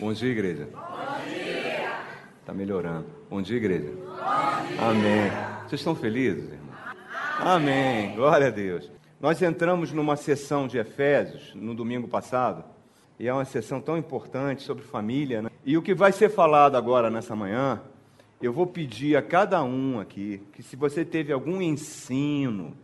Bom dia, igreja. Bom dia. Está melhorando. Bom dia, igreja. Bom dia. Amém. Vocês estão felizes, irmão? Amém. Glória a Deus. Nós entramos numa sessão de Efésios no domingo passado, e é uma sessão tão importante sobre família, né? E o que vai ser falado agora nessa manhã, eu vou pedir a cada um aqui que se você teve algum ensino,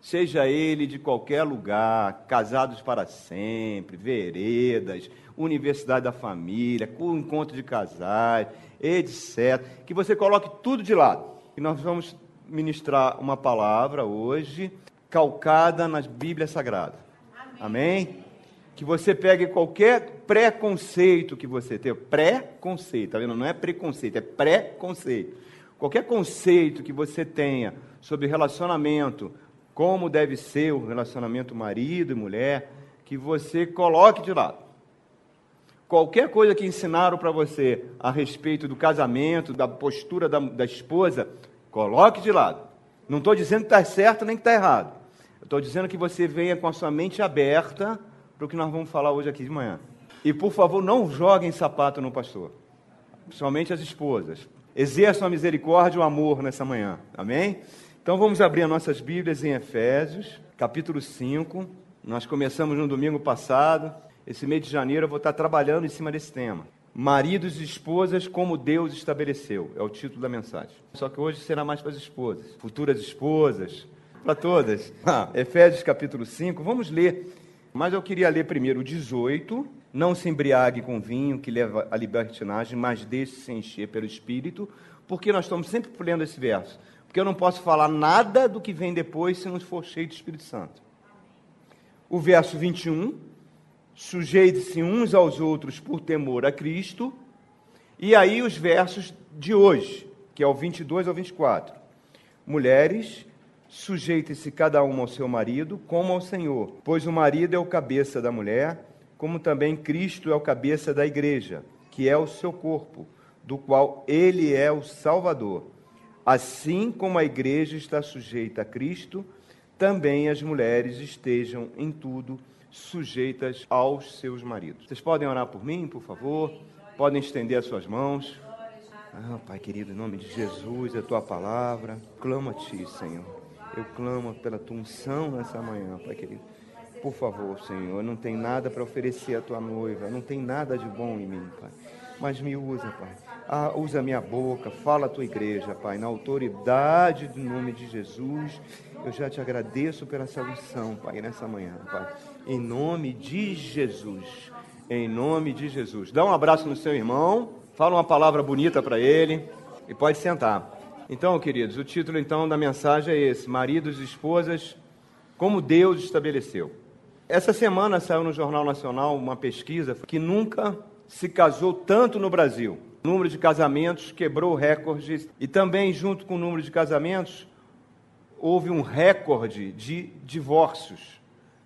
seja ele de qualquer lugar, casados para sempre, veredas, universidade da família, encontro de casais, etc. Que você coloque tudo de lado. E nós vamos ministrar uma palavra hoje calcada nas Bíblias Sagradas. Amém? Amém? Que você pegue qualquer preconceito que você tenha, preconceito, tá vendo? Não é preconceito, é preconceito. Qualquer conceito que você tenha sobre relacionamento, como deve ser o relacionamento marido e mulher, que você coloque de lado qualquer coisa que ensinaram para você a respeito do casamento, da postura da, da esposa, coloque de lado. Não estou dizendo que está certo nem que está errado. Estou dizendo que você venha com a sua mente aberta para o que nós vamos falar hoje aqui de manhã. E, por favor, não joguem sapato no pastor, principalmente as esposas. Exerçam a misericórdia e o amor nessa manhã. Amém? Então vamos abrir as nossas Bíblias em Efésios, capítulo 5. Nós começamos no domingo passado. Esse mês de janeiro eu vou estar trabalhando em cima desse tema. Maridos e esposas como Deus estabeleceu, é o título da mensagem. Só que hoje será mais para as esposas, futuras esposas, para todas. Ah, Efésios capítulo 5, vamos ler. Mas eu queria ler primeiro o 18. Não se embriague com vinho que leva à libertinagem, mas deixe-se encher pelo Espírito. Porque nós estamos sempre lendo esse verso? Porque eu não posso falar nada do que vem depois se não for cheio do Espírito Santo. O verso 21 sujeite-se uns aos outros por temor a Cristo. E aí os versos de hoje, que é o 22 ao 24. Mulheres, sujeitem-se cada uma ao seu marido, como ao Senhor, pois o marido é o cabeça da mulher, como também Cristo é o cabeça da igreja, que é o seu corpo, do qual ele é o Salvador. Assim como a igreja está sujeita a Cristo, também as mulheres estejam em tudo sujeitas aos seus maridos. Vocês podem orar por mim, por favor? Podem estender as suas mãos. Ah, Pai querido, em nome de Jesus, é a tua palavra. Clamo a ti, Senhor. Eu clamo pela tua unção nessa manhã, Pai querido. Por favor, Senhor, não tenho nada para oferecer à tua noiva, não tem nada de bom em mim, Pai. Mas me usa, Pai. Ah, usa minha boca, fala a tua igreja, Pai, na autoridade do nome de Jesus. Eu já te agradeço pela salvação, Pai, nessa manhã, Pai em nome de Jesus. Em nome de Jesus. Dá um abraço no seu irmão, fala uma palavra bonita para ele e pode sentar. Então, queridos, o título então da mensagem é esse: Maridos e esposas, como Deus estabeleceu. Essa semana saiu no Jornal Nacional uma pesquisa que nunca se casou tanto no Brasil. O número de casamentos quebrou recordes e também, junto com o número de casamentos, houve um recorde de divórcios.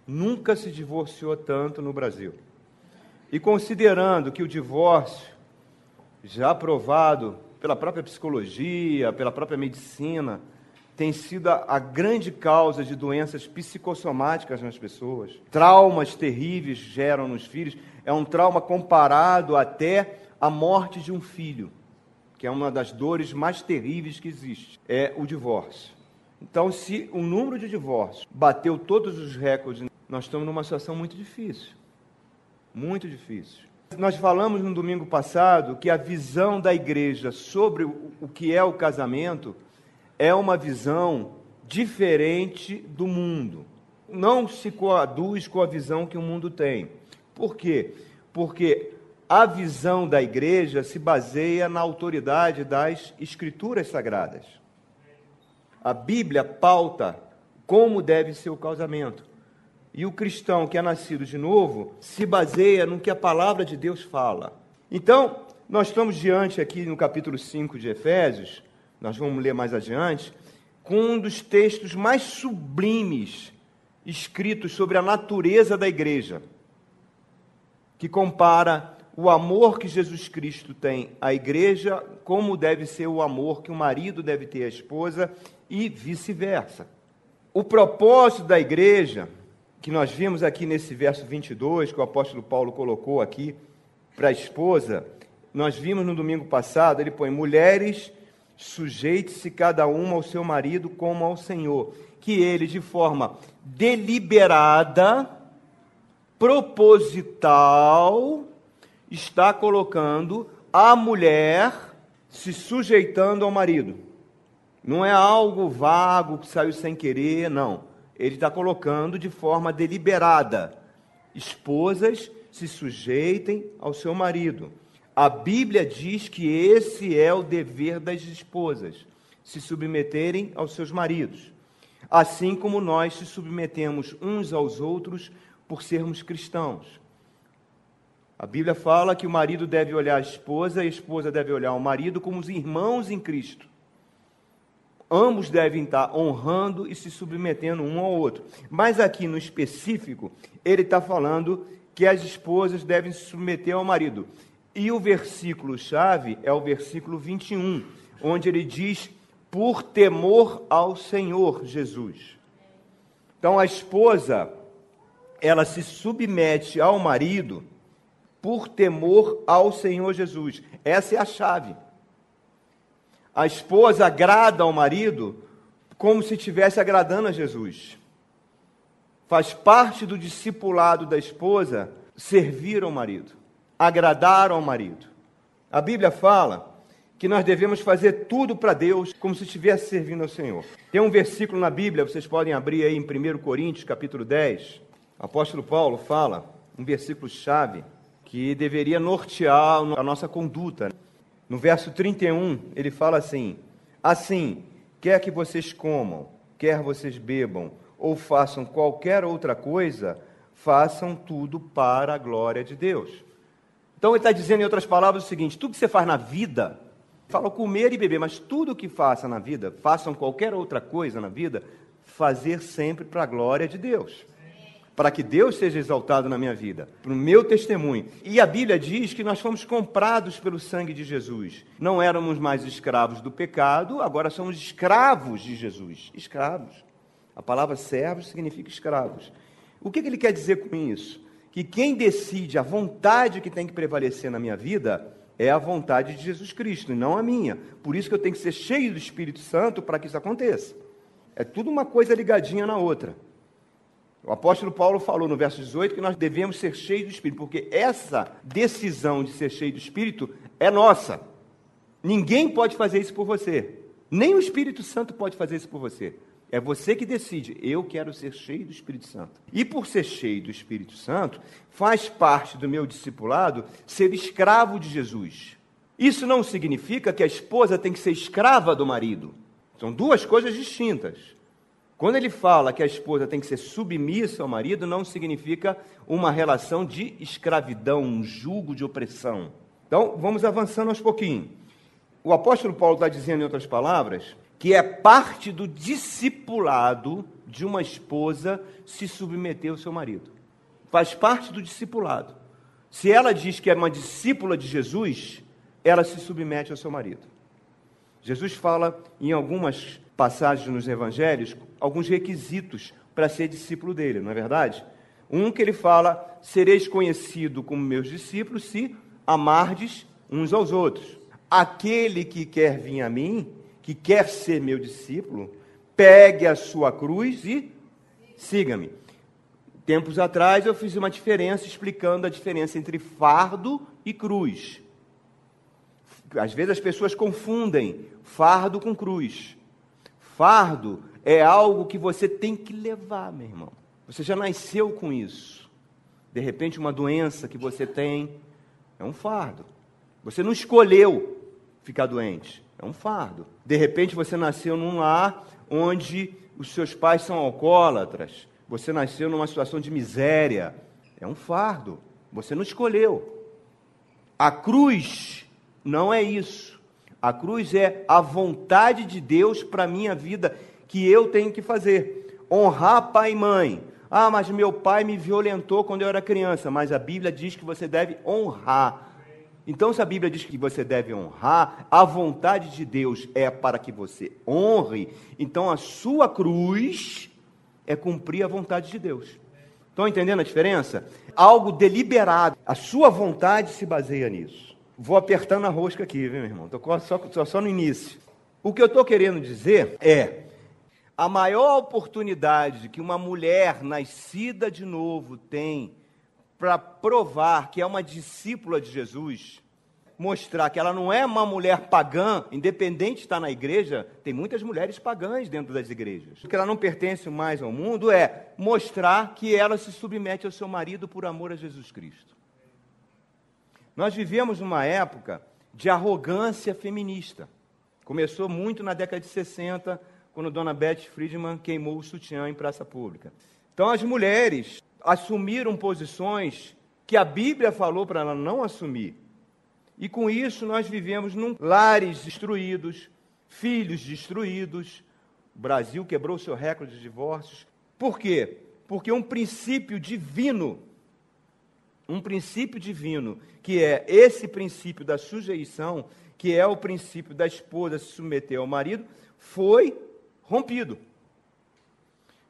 Nunca se divorciou tanto no Brasil. E considerando que o divórcio, já aprovado pela própria psicologia, pela própria medicina, tem sido a, grande causa de doenças psicossomáticas nas pessoas, traumas terríveis geram nos filhos, é um trauma comparado até à morte de um filho, que é uma das dores mais terríveis que existe, é o divórcio. Então, se o número de divórcios bateu todos os recordes nós estamos numa situação muito difícil. Muito difícil. Nós falamos no domingo passado que a visão da igreja sobre o que é o casamento é uma visão diferente do mundo. Não se coaduz com a visão que o mundo tem. Por quê? Porque a visão da igreja se baseia na autoridade das escrituras sagradas. A Bíblia pauta como deve ser o casamento. E o cristão que é nascido de novo se baseia no que a palavra de Deus fala. Então, nós estamos diante aqui no capítulo 5 de Efésios, nós vamos ler mais adiante, com um dos textos mais sublimes escritos sobre a natureza da igreja, que compara o amor que Jesus Cristo tem à igreja, como deve ser o amor que o marido deve ter à esposa e vice-versa. O propósito da igreja que nós vimos aqui nesse verso 22, que o apóstolo Paulo colocou aqui, para a esposa, nós vimos no domingo passado, ele põe: mulheres, sujeite-se cada uma ao seu marido como ao Senhor. Que ele, de forma deliberada, proposital, está colocando a mulher se sujeitando ao marido. Não é algo vago que saiu sem querer, não. Ele está colocando de forma deliberada. Esposas se sujeitem ao seu marido. A Bíblia diz que esse é o dever das esposas, se submeterem aos seus maridos. Assim como nós se submetemos uns aos outros por sermos cristãos. A Bíblia fala que o marido deve olhar a esposa e a esposa deve olhar o marido como os irmãos em Cristo. Ambos devem estar honrando e se submetendo um ao outro. Mas aqui no específico, ele está falando que as esposas devem se submeter ao marido. E o versículo-chave é o versículo 21, onde ele diz: por temor ao Senhor Jesus. Então a esposa, ela se submete ao marido por temor ao Senhor Jesus. Essa é a chave. A esposa agrada ao marido como se estivesse agradando a Jesus. Faz parte do discipulado da esposa servir ao marido, agradar ao marido. A Bíblia fala que nós devemos fazer tudo para Deus como se estivesse servindo ao Senhor. Tem um versículo na Bíblia, vocês podem abrir aí em 1 Coríntios, capítulo 10. O apóstolo Paulo fala, um versículo chave, que deveria nortear a nossa conduta. No verso 31, ele fala assim: Assim, quer que vocês comam, quer vocês bebam, ou façam qualquer outra coisa, façam tudo para a glória de Deus. Então ele está dizendo, em outras palavras, o seguinte: tudo que você faz na vida, fala comer e beber, mas tudo que faça na vida, façam qualquer outra coisa na vida, fazer sempre para a glória de Deus para que Deus seja exaltado na minha vida, para o meu testemunho. E a Bíblia diz que nós fomos comprados pelo sangue de Jesus. Não éramos mais escravos do pecado, agora somos escravos de Jesus. Escravos. A palavra servos significa escravos. O que, que ele quer dizer com isso? Que quem decide a vontade que tem que prevalecer na minha vida é a vontade de Jesus Cristo, e não a minha. Por isso que eu tenho que ser cheio do Espírito Santo para que isso aconteça. É tudo uma coisa ligadinha na outra. O apóstolo Paulo falou no verso 18 que nós devemos ser cheios do Espírito, porque essa decisão de ser cheio do Espírito é nossa. Ninguém pode fazer isso por você. Nem o Espírito Santo pode fazer isso por você. É você que decide. Eu quero ser cheio do Espírito Santo. E por ser cheio do Espírito Santo, faz parte do meu discipulado ser escravo de Jesus. Isso não significa que a esposa tem que ser escrava do marido. São duas coisas distintas. Quando ele fala que a esposa tem que ser submissa ao marido, não significa uma relação de escravidão, um julgo de opressão. Então, vamos avançando aos pouquinhos. O apóstolo Paulo está dizendo, em outras palavras, que é parte do discipulado de uma esposa se submeter ao seu marido. Faz parte do discipulado. Se ela diz que é uma discípula de Jesus, ela se submete ao seu marido. Jesus fala em algumas passagens nos evangelhos alguns requisitos para ser discípulo dele, não é verdade? Um que ele fala: sereis conhecido como meus discípulos se amardes uns aos outros. Aquele que quer vir a mim, que quer ser meu discípulo, pegue a sua cruz e siga-me. Tempos atrás eu fiz uma diferença explicando a diferença entre fardo e cruz. Às vezes as pessoas confundem fardo com cruz. Fardo é algo que você tem que levar, meu irmão. Você já nasceu com isso. De repente, uma doença que você tem é um fardo. Você não escolheu ficar doente, é um fardo. De repente, você nasceu num lar onde os seus pais são alcoólatras. Você nasceu numa situação de miséria, é um fardo. Você não escolheu. A cruz não é isso. A cruz é a vontade de Deus para a minha vida que eu tenho que fazer. Honrar pai e mãe. Ah, mas meu pai me violentou quando eu era criança. Mas a Bíblia diz que você deve honrar. Então, se a Bíblia diz que você deve honrar, a vontade de Deus é para que você honre. Então, a sua cruz é cumprir a vontade de Deus. Estão entendendo a diferença? Algo deliberado. A sua vontade se baseia nisso. Vou apertando a rosca aqui, viu, meu irmão? Estou só, só no início. O que eu estou querendo dizer é: a maior oportunidade que uma mulher nascida de novo tem para provar que é uma discípula de Jesus, mostrar que ela não é uma mulher pagã, independente de estar na igreja, tem muitas mulheres pagãs dentro das igrejas. Que ela não pertence mais ao mundo é mostrar que ela se submete ao seu marido por amor a Jesus Cristo. Nós vivemos numa época de arrogância feminista. Começou muito na década de 60, quando Dona Beth Friedman queimou o sutiã em praça pública. Então as mulheres assumiram posições que a Bíblia falou para ela não assumir. E com isso nós vivemos num lares destruídos, filhos destruídos. O Brasil quebrou seu recorde de divórcios. Por quê? Porque um princípio divino, um princípio divino, que é esse princípio da sujeição, que é o princípio da esposa se submeter ao marido, foi rompido.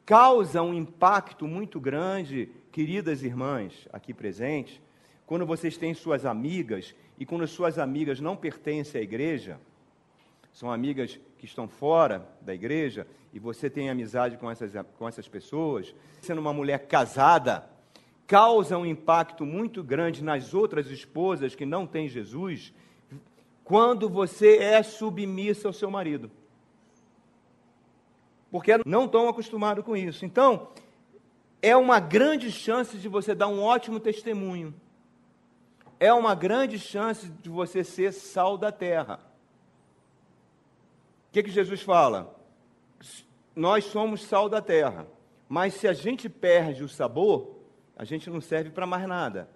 Causa um impacto muito grande, queridas irmãs aqui presentes, quando vocês têm suas amigas e quando suas amigas não pertencem à igreja, são amigas que estão fora da igreja e você tem amizade com essas, com essas pessoas, sendo uma mulher casada, causa um impacto muito grande nas outras esposas que não têm Jesus, quando você é submissa ao seu marido. Porque não estão acostumados com isso. Então, é uma grande chance de você dar um ótimo testemunho é uma grande chance de você ser sal da terra. O que, que Jesus fala? Nós somos sal da terra, mas se a gente perde o sabor, a gente não serve para mais nada,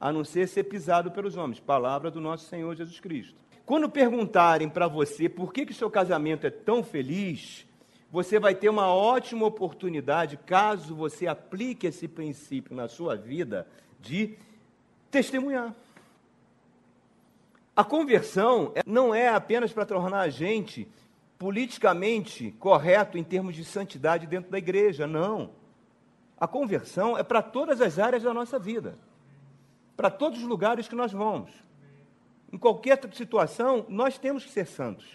a não ser ser pisado pelos homens. Palavra do nosso Senhor Jesus Cristo. Quando perguntarem para você por que, que seu casamento é tão feliz, você vai ter uma ótima oportunidade, caso você aplique esse princípio na sua vida, de testemunhar. A conversão não é apenas para tornar a gente politicamente correto em termos de santidade dentro da igreja, não. A conversão é para todas as áreas da nossa vida, para todos os lugares que nós vamos. Em qualquer situação, nós temos que ser santos.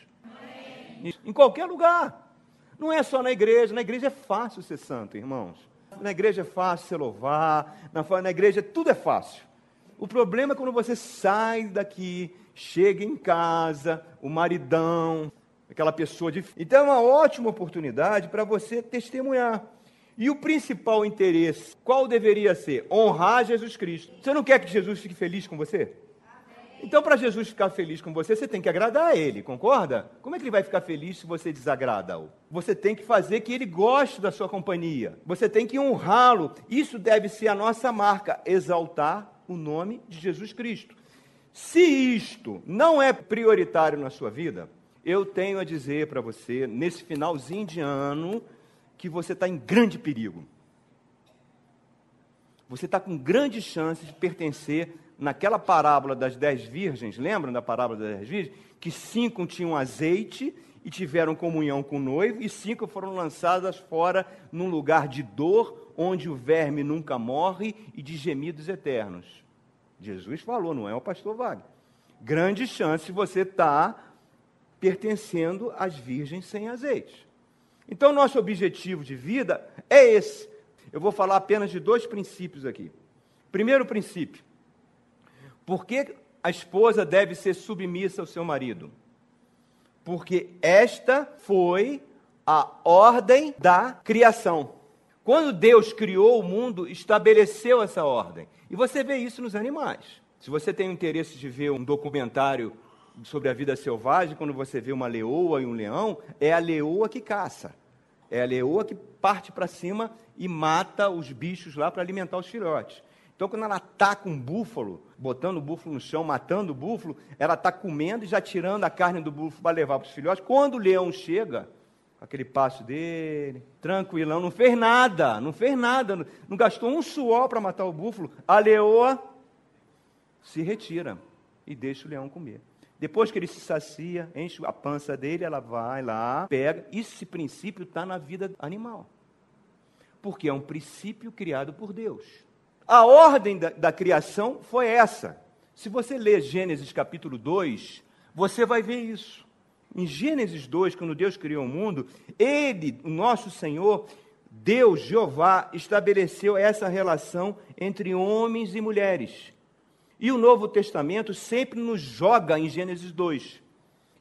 Em qualquer lugar. Não é só na igreja. Na igreja é fácil ser santo, irmãos. Na igreja é fácil se louvar. Na, na igreja tudo é fácil. O problema é quando você sai daqui chega em casa, o maridão, aquela pessoa de. Então é uma ótima oportunidade para você testemunhar. E o principal interesse, qual deveria ser? Honrar Jesus Cristo. Você não quer que Jesus fique feliz com você? Então, para Jesus ficar feliz com você, você tem que agradar a Ele, concorda? Como é que Ele vai ficar feliz se você desagrada-o? Você tem que fazer que Ele goste da sua companhia. Você tem que honrá-lo. Isso deve ser a nossa marca, exaltar o nome de Jesus Cristo. Se isto não é prioritário na sua vida, eu tenho a dizer para você, nesse finalzinho de ano, que você está em grande perigo. Você está com grande chance de pertencer naquela parábola das dez virgens, lembram da parábola das dez virgens? Que cinco tinham azeite e tiveram comunhão com o noivo, e cinco foram lançadas fora num lugar de dor, onde o verme nunca morre, e de gemidos eternos. Jesus falou, não é o pastor Wagner. Grande chance você estar tá pertencendo às virgens sem azeite. Então, nosso objetivo de vida é esse. Eu vou falar apenas de dois princípios aqui. Primeiro princípio: por que a esposa deve ser submissa ao seu marido? Porque esta foi a ordem da criação. Quando Deus criou o mundo, estabeleceu essa ordem. E você vê isso nos animais. Se você tem o interesse de ver um documentário sobre a vida selvagem, quando você vê uma leoa e um leão, é a leoa que caça. É a leoa que parte para cima e mata os bichos lá para alimentar os filhotes. Então, quando ela ataca um búfalo, botando o búfalo no chão, matando o búfalo, ela está comendo e já tirando a carne do búfalo para levar para os filhotes. Quando o leão chega, aquele passo dele, tranquilão, não fez nada, não fez nada, não gastou um suor para matar o búfalo. A leoa se retira e deixa o leão comer. Depois que ele se sacia, enche a pança dele, ela vai lá, pega. Esse princípio está na vida animal. Porque é um princípio criado por Deus. A ordem da, da criação foi essa. Se você ler Gênesis capítulo 2, você vai ver isso. Em Gênesis 2, quando Deus criou o mundo, Ele, o nosso Senhor, Deus, Jeová, estabeleceu essa relação entre homens e mulheres. E o Novo Testamento sempre nos joga em Gênesis 2.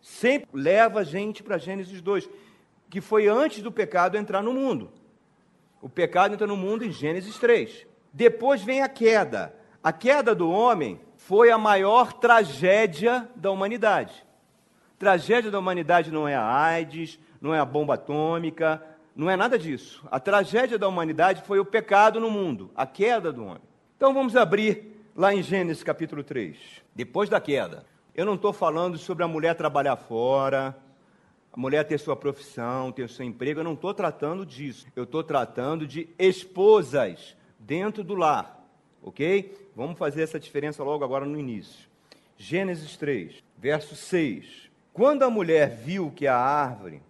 Sempre leva a gente para Gênesis 2, que foi antes do pecado entrar no mundo. O pecado entra no mundo em Gênesis 3. Depois vem a queda. A queda do homem foi a maior tragédia da humanidade. Tragédia da humanidade não é a AIDS, não é a bomba atômica, não é nada disso. A tragédia da humanidade foi o pecado no mundo, a queda do homem. Então vamos abrir lá em Gênesis capítulo 3. Depois da queda. Eu não estou falando sobre a mulher trabalhar fora, a mulher ter sua profissão, ter seu emprego, eu não estou tratando disso. Eu estou tratando de esposas dentro do lar, ok? Vamos fazer essa diferença logo agora no início. Gênesis 3, verso 6. Quando a mulher viu que a árvore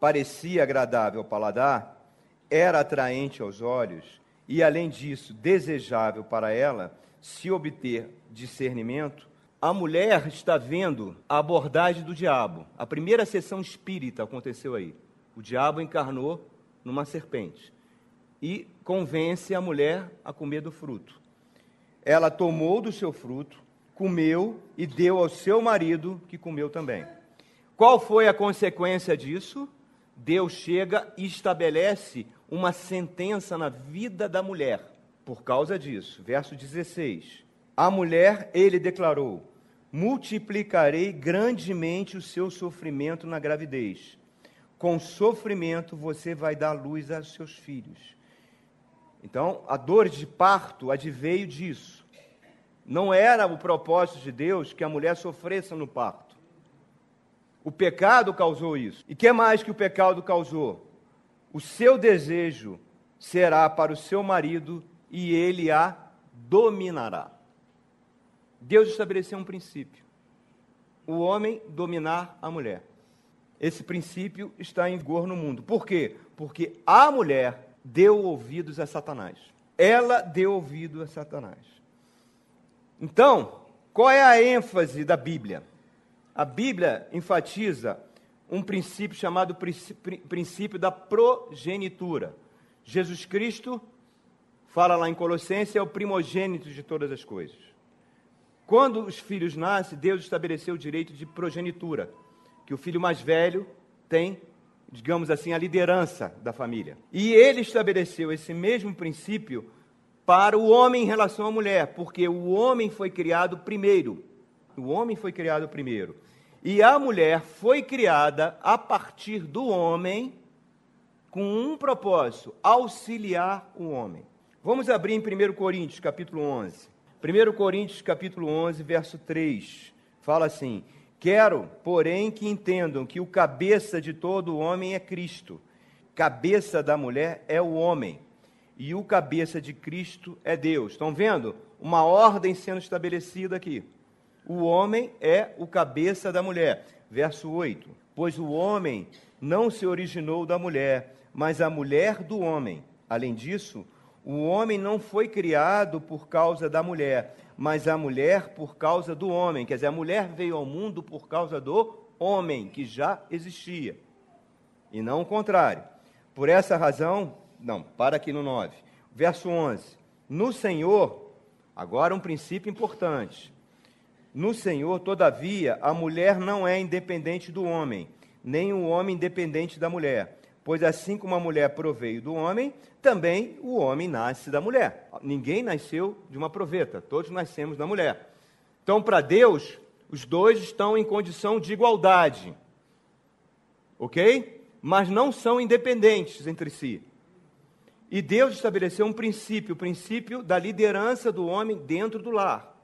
parecia agradável ao paladar, era atraente aos olhos e, além disso, desejável para ela se obter discernimento, a mulher está vendo a abordagem do diabo. A primeira sessão espírita aconteceu aí. O diabo encarnou numa serpente e convence a mulher a comer do fruto. Ela tomou do seu fruto, comeu e deu ao seu marido, que comeu também. Qual foi a consequência disso? Deus chega e estabelece uma sentença na vida da mulher por causa disso. Verso 16. A mulher, ele declarou: multiplicarei grandemente o seu sofrimento na gravidez. Com sofrimento você vai dar luz aos seus filhos. Então, a dor de parto adveio disso. Não era o propósito de Deus que a mulher sofresse no parto. O pecado causou isso. E que mais que o pecado causou? O seu desejo será para o seu marido e ele a dominará. Deus estabeleceu um princípio: o homem dominar a mulher. Esse princípio está em vigor no mundo. Por quê? Porque a mulher deu ouvidos a Satanás. Ela deu ouvido a Satanás. Então, qual é a ênfase da Bíblia? A Bíblia enfatiza um princípio chamado princípio da progenitura. Jesus Cristo, fala lá em Colossenses, é o primogênito de todas as coisas. Quando os filhos nascem, Deus estabeleceu o direito de progenitura, que o filho mais velho tem, digamos assim, a liderança da família. E ele estabeleceu esse mesmo princípio para o homem em relação à mulher, porque o homem foi criado primeiro. O homem foi criado primeiro. E a mulher foi criada a partir do homem com um propósito: auxiliar o homem. Vamos abrir em 1 Coríntios, capítulo 11. 1 Coríntios, capítulo 11, verso 3. Fala assim: Quero, porém, que entendam que o cabeça de todo homem é Cristo, cabeça da mulher é o homem, e o cabeça de Cristo é Deus. Estão vendo? Uma ordem sendo estabelecida aqui. O homem é o cabeça da mulher. Verso 8: Pois o homem não se originou da mulher, mas a mulher do homem. Além disso, o homem não foi criado por causa da mulher, mas a mulher por causa do homem. Quer dizer, a mulher veio ao mundo por causa do homem, que já existia. E não o contrário. Por essa razão, não, para aqui no 9. Verso 11. No Senhor, agora um princípio importante. No Senhor, todavia, a mulher não é independente do homem, nem o homem independente da mulher. Pois assim como a mulher proveio do homem, também o homem nasce da mulher. Ninguém nasceu de uma proveta, todos nascemos da mulher. Então, para Deus, os dois estão em condição de igualdade. Ok? Mas não são independentes entre si. E Deus estabeleceu um princípio, o princípio da liderança do homem dentro do lar.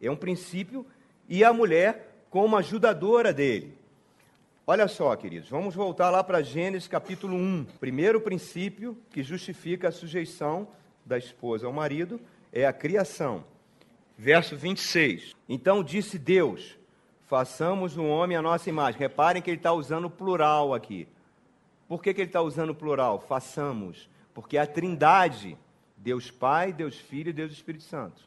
É um princípio e a mulher como ajudadora dele. Olha só, queridos, vamos voltar lá para Gênesis capítulo 1. Primeiro princípio que justifica a sujeição da esposa ao marido é a criação. Verso 26. Então disse Deus: façamos um homem à nossa imagem. Reparem que ele está usando plural aqui. Por que, que ele está usando plural? Façamos. porque é a Trindade, Deus Pai, Deus Filho e Deus Espírito Santo.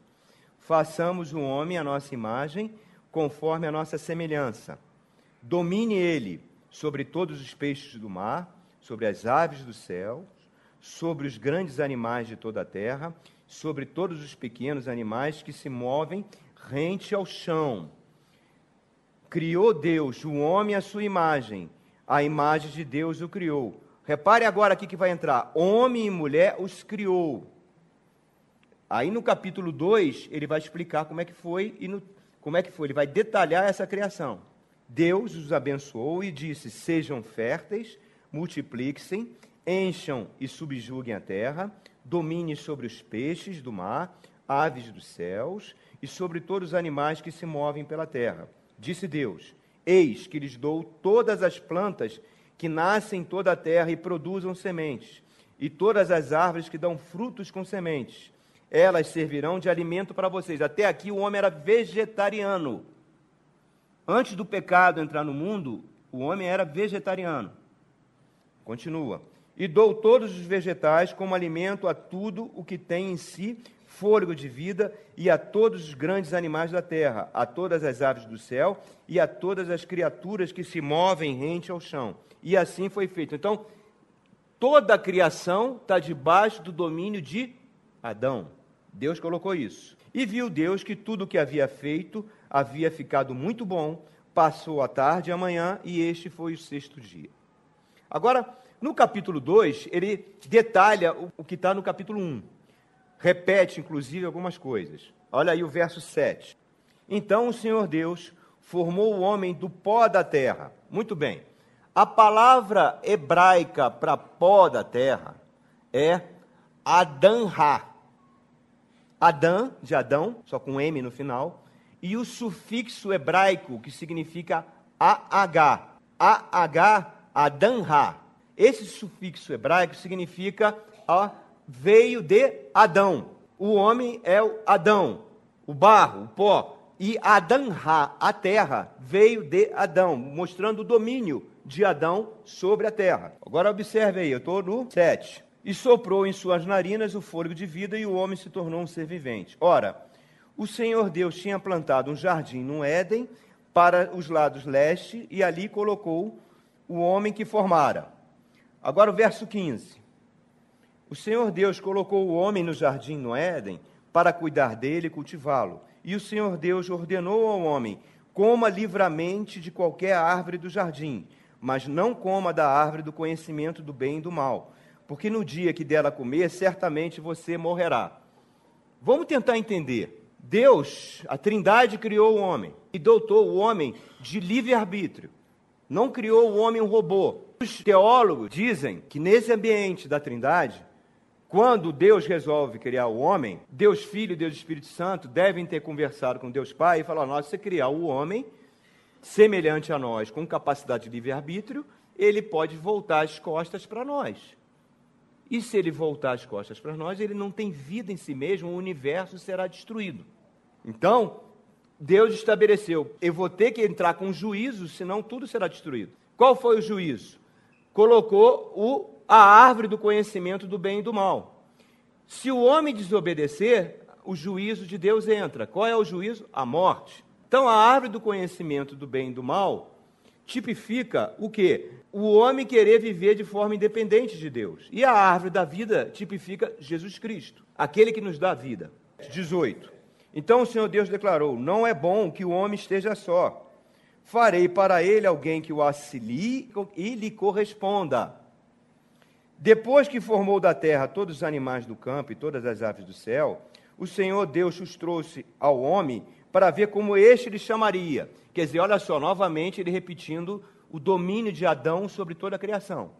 Façamos o homem à nossa imagem, conforme a nossa semelhança. Domine ele sobre todos os peixes do mar, sobre as aves do céu, sobre os grandes animais de toda a terra, sobre todos os pequenos animais que se movem rente ao chão. Criou Deus o homem à sua imagem, a imagem de Deus o criou. Repare agora aqui que vai entrar: homem e mulher os criou. Aí no capítulo 2, ele vai explicar como é que foi e no, como é que foi, ele vai detalhar essa criação. Deus os abençoou e disse: Sejam férteis, multipliquem, encham e subjuguem a terra, domine sobre os peixes do mar, aves dos céus e sobre todos os animais que se movem pela terra. Disse Deus: Eis que lhes dou todas as plantas que nascem em toda a terra e produzam sementes, e todas as árvores que dão frutos com sementes. Elas servirão de alimento para vocês. Até aqui o homem era vegetariano. Antes do pecado entrar no mundo, o homem era vegetariano. Continua. E dou todos os vegetais como alimento a tudo o que tem em si fôlego de vida e a todos os grandes animais da terra, a todas as aves do céu e a todas as criaturas que se movem rente ao chão. E assim foi feito. Então, toda a criação está debaixo do domínio de Adão. Deus colocou isso. E viu Deus que tudo o que havia feito havia ficado muito bom. Passou a tarde e a manhã, e este foi o sexto dia. Agora, no capítulo 2, ele detalha o que está no capítulo 1. Um repete, inclusive, algumas coisas. Olha aí o verso 7. Então o Senhor Deus formou o homem do pó da terra. Muito bem. A palavra hebraica para pó da terra é Adanha. Adã, de Adão, só com M no final, e o sufixo hebraico que significa AH. AH, Adanha. Esse sufixo hebraico significa a veio de Adão. O homem é o Adão, o barro, o pó. E Adanha, a terra, veio de Adão, mostrando o domínio de Adão sobre a terra. Agora observe aí, eu estou no 7. E soprou em suas narinas o fôlego de vida, e o homem se tornou um ser vivente. Ora, o Senhor Deus tinha plantado um jardim no Éden para os lados leste, e ali colocou o homem que formara. Agora o verso 15. O Senhor Deus colocou o homem no jardim no Éden para cuidar dele e cultivá-lo. E o Senhor Deus ordenou ao homem: coma livremente de qualquer árvore do jardim, mas não coma da árvore do conhecimento do bem e do mal, porque no dia que dela comer, certamente você morrerá. Vamos tentar entender. Deus, a Trindade, criou o homem e dotou o homem de livre-arbítrio. Não criou o homem um robô. Os teólogos dizem que nesse ambiente da Trindade, quando Deus resolve criar o homem, Deus Filho e Deus Espírito Santo devem ter conversado com Deus Pai e falar: nós, se criar o homem semelhante a nós, com capacidade de livre-arbítrio, ele pode voltar as costas para nós. E se ele voltar as costas para nós, ele não tem vida em si mesmo, o universo será destruído. Então, Deus estabeleceu: eu vou ter que entrar com juízo, senão tudo será destruído. Qual foi o juízo? Colocou o a árvore do conhecimento do bem e do mal. Se o homem desobedecer, o juízo de Deus entra. Qual é o juízo? A morte. Então, a árvore do conhecimento do bem e do mal tipifica o quê? O homem querer viver de forma independente de Deus. E a árvore da vida tipifica Jesus Cristo, aquele que nos dá vida. 18. Então o Senhor Deus declarou: Não é bom que o homem esteja só. Farei para ele alguém que o auxilie e lhe corresponda. Depois que formou da terra todos os animais do campo e todas as aves do céu, o Senhor Deus os trouxe ao homem para ver como este lhe chamaria. Quer dizer, olha só, novamente ele repetindo o domínio de Adão sobre toda a criação.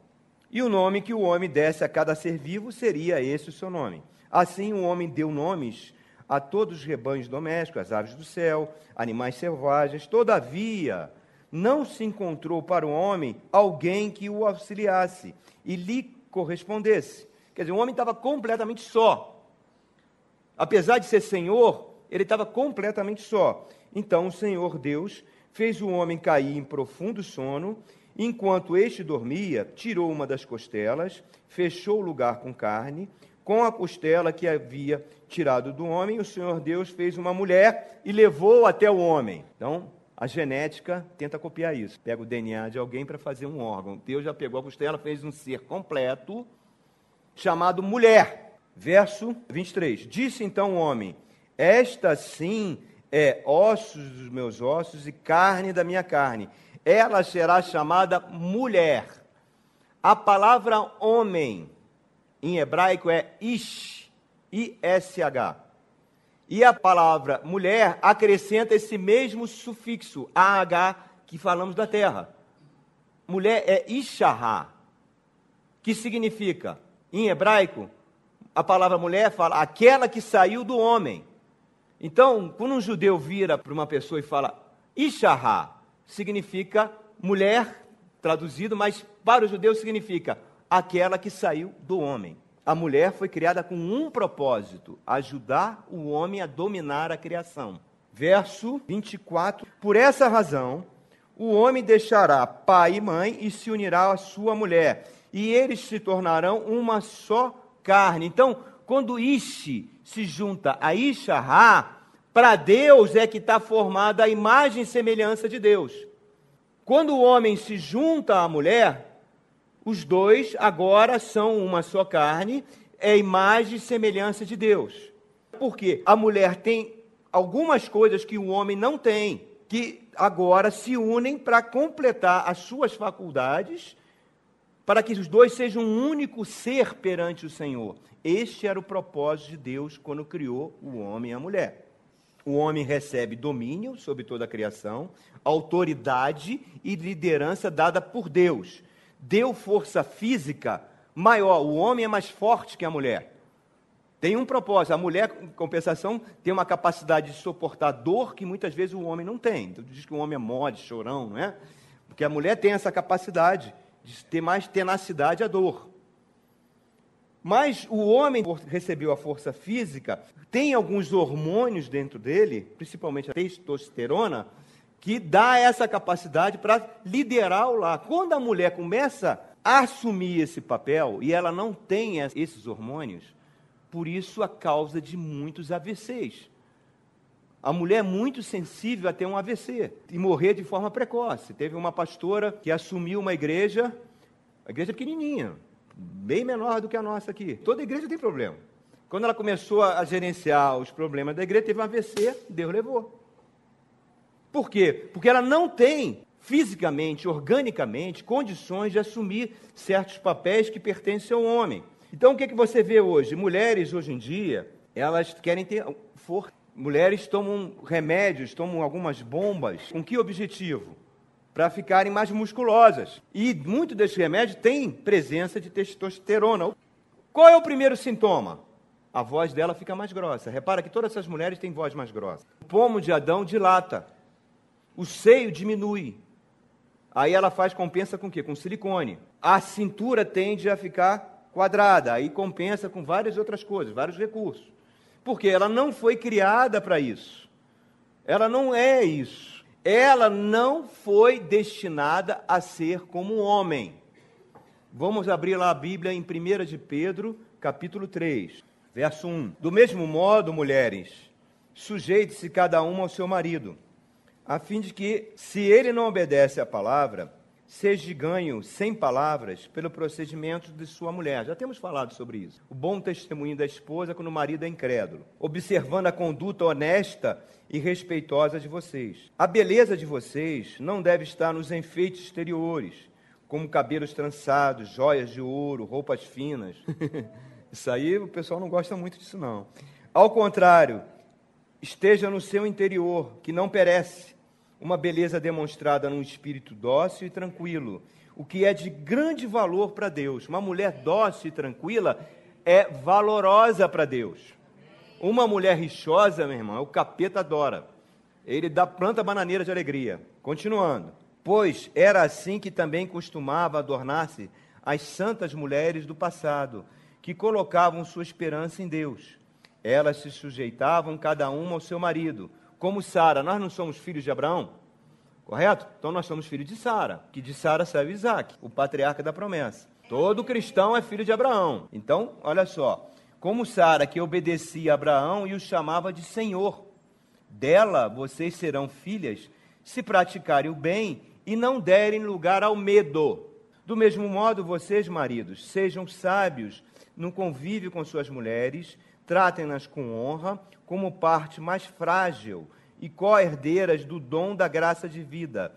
E o nome que o homem desse a cada ser vivo seria esse o seu nome. Assim o homem deu nomes a todos os rebanhos domésticos, as aves do céu, animais selvagens. Todavia, não se encontrou para o homem alguém que o auxiliasse e lhe correspondesse. Quer dizer, o homem estava completamente só. Apesar de ser senhor, ele estava completamente só. Então o Senhor Deus fez o homem cair em profundo sono, Enquanto este dormia, tirou uma das costelas, fechou o lugar com carne, com a costela que havia tirado do homem, o Senhor Deus fez uma mulher e levou até o homem. Então, a genética tenta copiar isso. Pega o DNA de alguém para fazer um órgão. Deus já pegou a costela, fez um ser completo, chamado mulher. Verso 23. Disse então o homem: Esta sim é ossos dos meus ossos e carne da minha carne ela será chamada mulher. A palavra homem em hebraico é ish, I-S-H. E a palavra mulher acrescenta esse mesmo sufixo, AH, que falamos da terra. Mulher é Ishará, que significa, em hebraico, a palavra mulher fala aquela que saiu do homem. Então, quando um judeu vira para uma pessoa e fala Ishará, significa mulher, traduzido, mas para os judeus significa aquela que saiu do homem. A mulher foi criada com um propósito: ajudar o homem a dominar a criação. Verso 24: Por essa razão, o homem deixará pai e mãe e se unirá à sua mulher, e eles se tornarão uma só carne. Então, quando Ishi se junta a Ishará, para Deus é que está formada a imagem e semelhança de Deus. Quando o homem se junta à mulher, os dois agora são uma só carne, é imagem e semelhança de Deus. Porque a mulher tem algumas coisas que o homem não tem, que agora se unem para completar as suas faculdades, para que os dois sejam um único ser perante o Senhor. Este era o propósito de Deus quando criou o homem e a mulher o homem recebe domínio sobre toda a criação, autoridade e liderança dada por Deus. Deu força física maior. O homem é mais forte que a mulher. Tem um propósito. A mulher, em compensação, tem uma capacidade de suportar dor que muitas vezes o homem não tem. Então, diz que o homem é mole, chorão, não é? Porque a mulher tem essa capacidade de ter mais tenacidade à dor. Mas o homem recebeu a força física, tem alguns hormônios dentro dele, principalmente a testosterona, que dá essa capacidade para liderar o lar. Quando a mulher começa a assumir esse papel e ela não tem esses hormônios, por isso a causa de muitos AVCs. A mulher é muito sensível a ter um AVC e morrer de forma precoce. Teve uma pastora que assumiu uma igreja, a igreja pequenininha, bem menor do que a nossa aqui. Toda igreja tem problema. Quando ela começou a gerenciar os problemas da igreja, teve um AVC, Deus levou. Por quê? Porque ela não tem fisicamente, organicamente, condições de assumir certos papéis que pertencem ao homem. Então, o que, é que você vê hoje? Mulheres, hoje em dia, elas querem ter força. Mulheres tomam remédios, tomam algumas bombas. Com que objetivo? para ficarem mais musculosas. E muito desses remédios tem presença de testosterona. Qual é o primeiro sintoma? A voz dela fica mais grossa. Repara que todas essas mulheres têm voz mais grossa. O pomo de Adão dilata. O seio diminui. Aí ela faz compensa com o quê? Com silicone. A cintura tende a ficar quadrada. Aí compensa com várias outras coisas, vários recursos. Porque ela não foi criada para isso. Ela não é isso ela não foi destinada a ser como um homem. Vamos abrir lá a Bíblia em 1 de Pedro, capítulo 3, verso 1. Do mesmo modo, mulheres, sujeite-se cada uma ao seu marido, a fim de que, se ele não obedece à palavra, seja ganho sem palavras pelo procedimento de sua mulher. Já temos falado sobre isso. O bom testemunho da esposa quando o marido é incrédulo, observando a conduta honesta e respeitosa de vocês. A beleza de vocês não deve estar nos enfeites exteriores, como cabelos trançados, joias de ouro, roupas finas. isso aí o pessoal não gosta muito disso não. Ao contrário, esteja no seu interior, que não perece uma beleza demonstrada num espírito dócil e tranquilo, o que é de grande valor para Deus. Uma mulher dócil e tranquila é valorosa para Deus. Uma mulher rixosa, meu irmão, o capeta adora. Ele dá planta bananeira de alegria. Continuando. Pois era assim que também costumava adornar-se as santas mulheres do passado, que colocavam sua esperança em Deus. Elas se sujeitavam cada uma ao seu marido como Sara, nós não somos filhos de Abraão? Correto? Então nós somos filhos de Sara, que de Sara saiu Isaac, o patriarca da promessa. Todo cristão é filho de Abraão. Então, olha só, como Sara que obedecia a Abraão e o chamava de Senhor. Dela vocês serão filhas se praticarem o bem e não derem lugar ao medo. Do mesmo modo, vocês, maridos, sejam sábios no convívio com suas mulheres, tratem-nas com honra, como parte mais frágil e co-herdeiras do dom da graça de vida,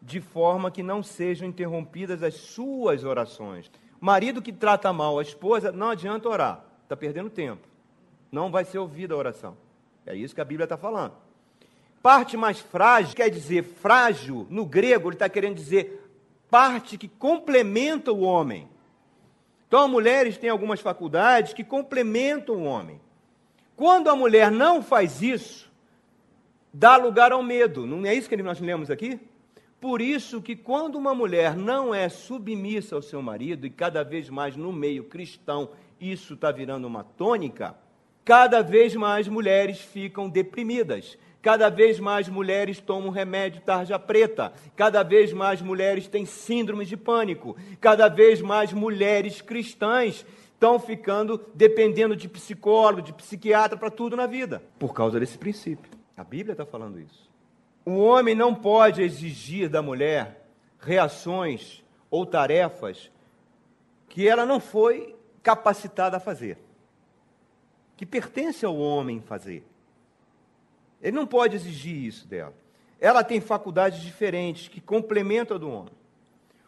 de forma que não sejam interrompidas as suas orações. Marido que trata mal a esposa, não adianta orar, está perdendo tempo. Não vai ser ouvida a oração. É isso que a Bíblia está falando. Parte mais frágil quer dizer frágil, no grego, ele está querendo dizer parte que complementa o homem. Então, mulheres têm algumas faculdades que complementam o homem. Quando a mulher não faz isso, dá lugar ao medo. Não é isso que nós lemos aqui? Por isso que quando uma mulher não é submissa ao seu marido, e cada vez mais no meio cristão isso está virando uma tônica, cada vez mais mulheres ficam deprimidas. Cada vez mais mulheres tomam remédio tarja preta. Cada vez mais mulheres têm síndrome de pânico. Cada vez mais mulheres cristãs estão ficando dependendo de psicólogo, de psiquiatra para tudo na vida. Por causa desse princípio. A Bíblia está falando isso. O homem não pode exigir da mulher reações ou tarefas que ela não foi capacitada a fazer, que pertence ao homem fazer. Ele não pode exigir isso dela. Ela tem faculdades diferentes que complementam a do homem.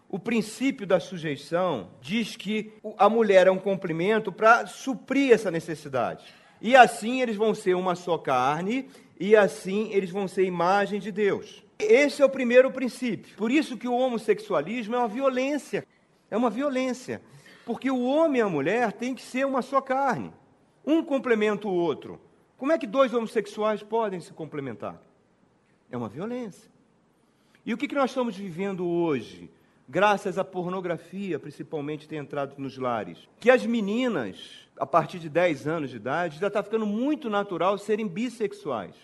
O princípio da sujeição diz que a mulher é um complemento para suprir essa necessidade. E assim eles vão ser uma só carne, e assim eles vão ser imagem de Deus. Esse é o primeiro princípio. Por isso que o homossexualismo é uma violência. É uma violência. Porque o homem e a mulher têm que ser uma só carne. Um complementa o outro. Como é que dois homossexuais podem se complementar? É uma violência. E o que, nós estamos vivendo hoje? Graças à pornografia, principalmente, tem entrado nos lares. Que as meninas, a partir de 10 anos de idade, já está ficando muito natural serem bissexuais.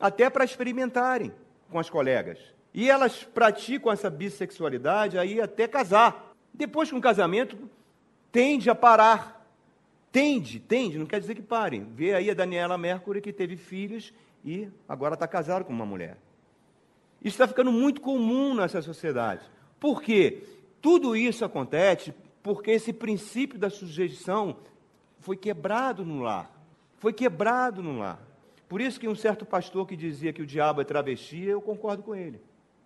Até para experimentarem com as colegas. E elas praticam essa bissexualidade aí até casar. Depois, com o casamento, tende a parar Tende, tende, não quer dizer que parem. Vê aí a Daniela Mercury que teve filhos e agora está casada com uma mulher. Isso está ficando muito comum nessa sociedade. Por quê? Tudo isso acontece porque esse princípio da sujeição foi quebrado no lar. Foi quebrado no lar. Por isso que um certo pastor que dizia que o diabo é travesti, eu concordo com ele.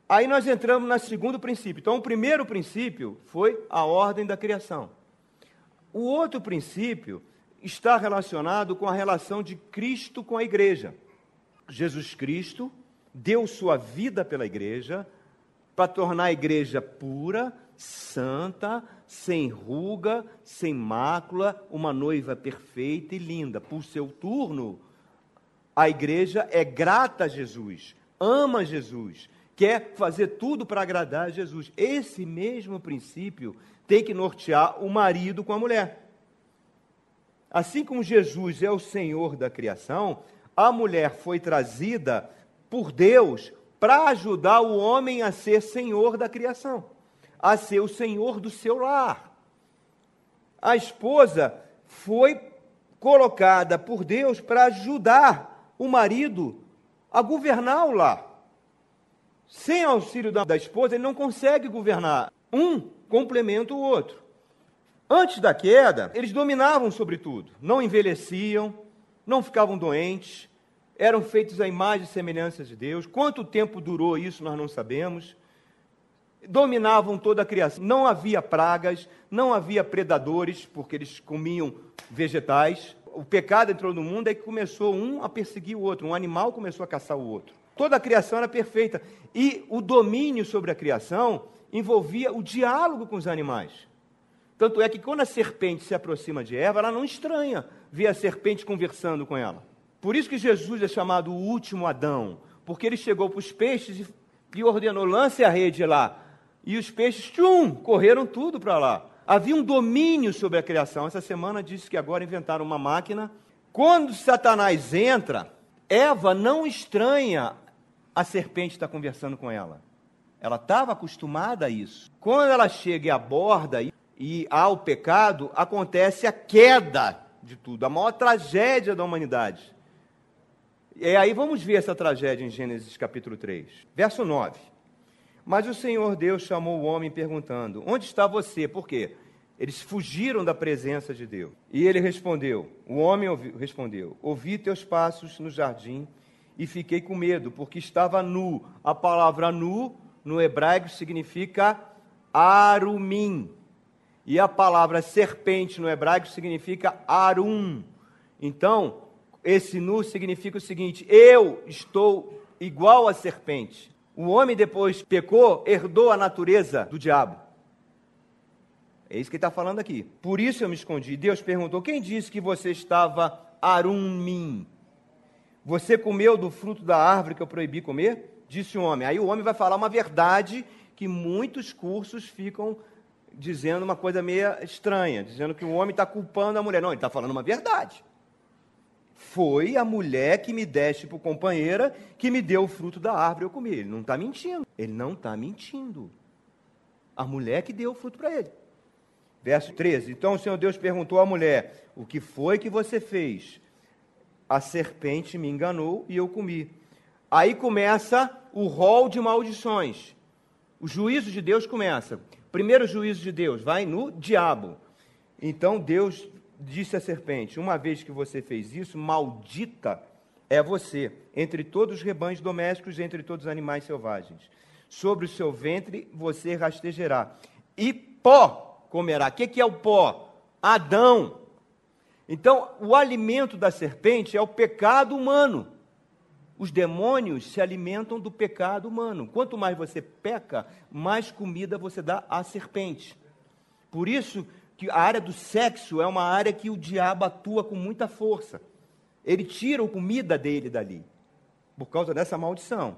Aí nós entramos no segundo princípio. Então, o primeiro princípio foi a ordem da criação. O outro princípio está relacionado com a relação de Cristo com a igreja. Jesus Cristo deu sua vida pela igreja para tornar a igreja pura, santa, sem ruga, sem mácula, uma noiva perfeita e linda. Por seu turno, a igreja é grata a Jesus, ama Jesus, quer fazer tudo para agradar a Jesus. Esse mesmo princípio tem que nortear o marido com a mulher. Assim como Jesus é o Senhor da criação, a mulher foi trazida por Deus para ajudar o homem a ser senhor da criação, a ser o senhor do seu lar. A esposa foi colocada por Deus para ajudar o marido a governar o lar. Sem auxílio da, da esposa, ele não consegue governar. Um complementa o outro. Antes da queda, eles dominavam sobre tudo, não envelheciam, não ficavam doentes, eram feitos à imagem e semelhança de Deus. Quanto tempo durou isso, nós não sabemos. Dominavam toda a criação, não havia pragas, não havia predadores, porque eles comiam vegetais. O pecado entrou no mundo e começou um a perseguir o outro, um animal começou a caçar o outro. Toda a criação era perfeita. E o domínio sobre a criação envolvia o diálogo com os animais. Tanto é que quando a serpente se aproxima de Eva, ela não estranha ver a serpente conversando com ela. Por isso que Jesus é chamado o último Adão, porque ele chegou para os peixes e ordenou: lance a rede lá. E os peixes, tchum, correram tudo para lá. Havia um domínio sobre a criação. Essa semana disse que agora inventaram uma máquina. Quando Satanás entra, Eva não estranha a serpente estar conversando com ela. Ela estava acostumada a isso. Quando ela chega e aborda e, e há o pecado, acontece a queda de tudo, a maior tragédia da humanidade. E aí vamos ver essa tragédia em Gênesis capítulo 3, verso 9. Mas o Senhor Deus chamou o homem perguntando: Onde está você? Por quê? Eles fugiram da presença de Deus. E ele respondeu: O homem ouvi, respondeu: Ouvi teus passos no jardim e fiquei com medo, porque estava nu. A palavra nu no hebraico significa arumim. E a palavra serpente no hebraico significa arum. Então, esse nu significa o seguinte: eu estou igual a serpente. O homem depois pecou, herdou a natureza do diabo. É isso que ele está falando aqui. Por isso eu me escondi. Deus perguntou: quem disse que você estava arumim? Você comeu do fruto da árvore que eu proibi comer? Disse o homem. Aí o homem vai falar uma verdade que muitos cursos ficam dizendo uma coisa meio estranha, dizendo que o homem está culpando a mulher. Não, ele está falando uma verdade. Foi a mulher que me deste por companheira que me deu o fruto da árvore eu comi. Ele não está mentindo. Ele não está mentindo. A mulher que deu o fruto para ele. Verso 13. Então o Senhor Deus perguntou à mulher: O que foi que você fez? A serpente me enganou e eu comi. Aí começa o rol de maldições. O juízo de Deus começa. Primeiro juízo de Deus vai no diabo. Então Deus disse à serpente: Uma vez que você fez isso, maldita é você, entre todos os rebanhos domésticos, entre todos os animais selvagens. Sobre o seu ventre você rastejará, e pó comerá. O que é o pó? Adão. Então, o alimento da serpente é o pecado humano. Os demônios se alimentam do pecado humano. Quanto mais você peca, mais comida você dá à serpente. Por isso que a área do sexo é uma área que o diabo atua com muita força. Ele tira a comida dele dali, por causa dessa maldição.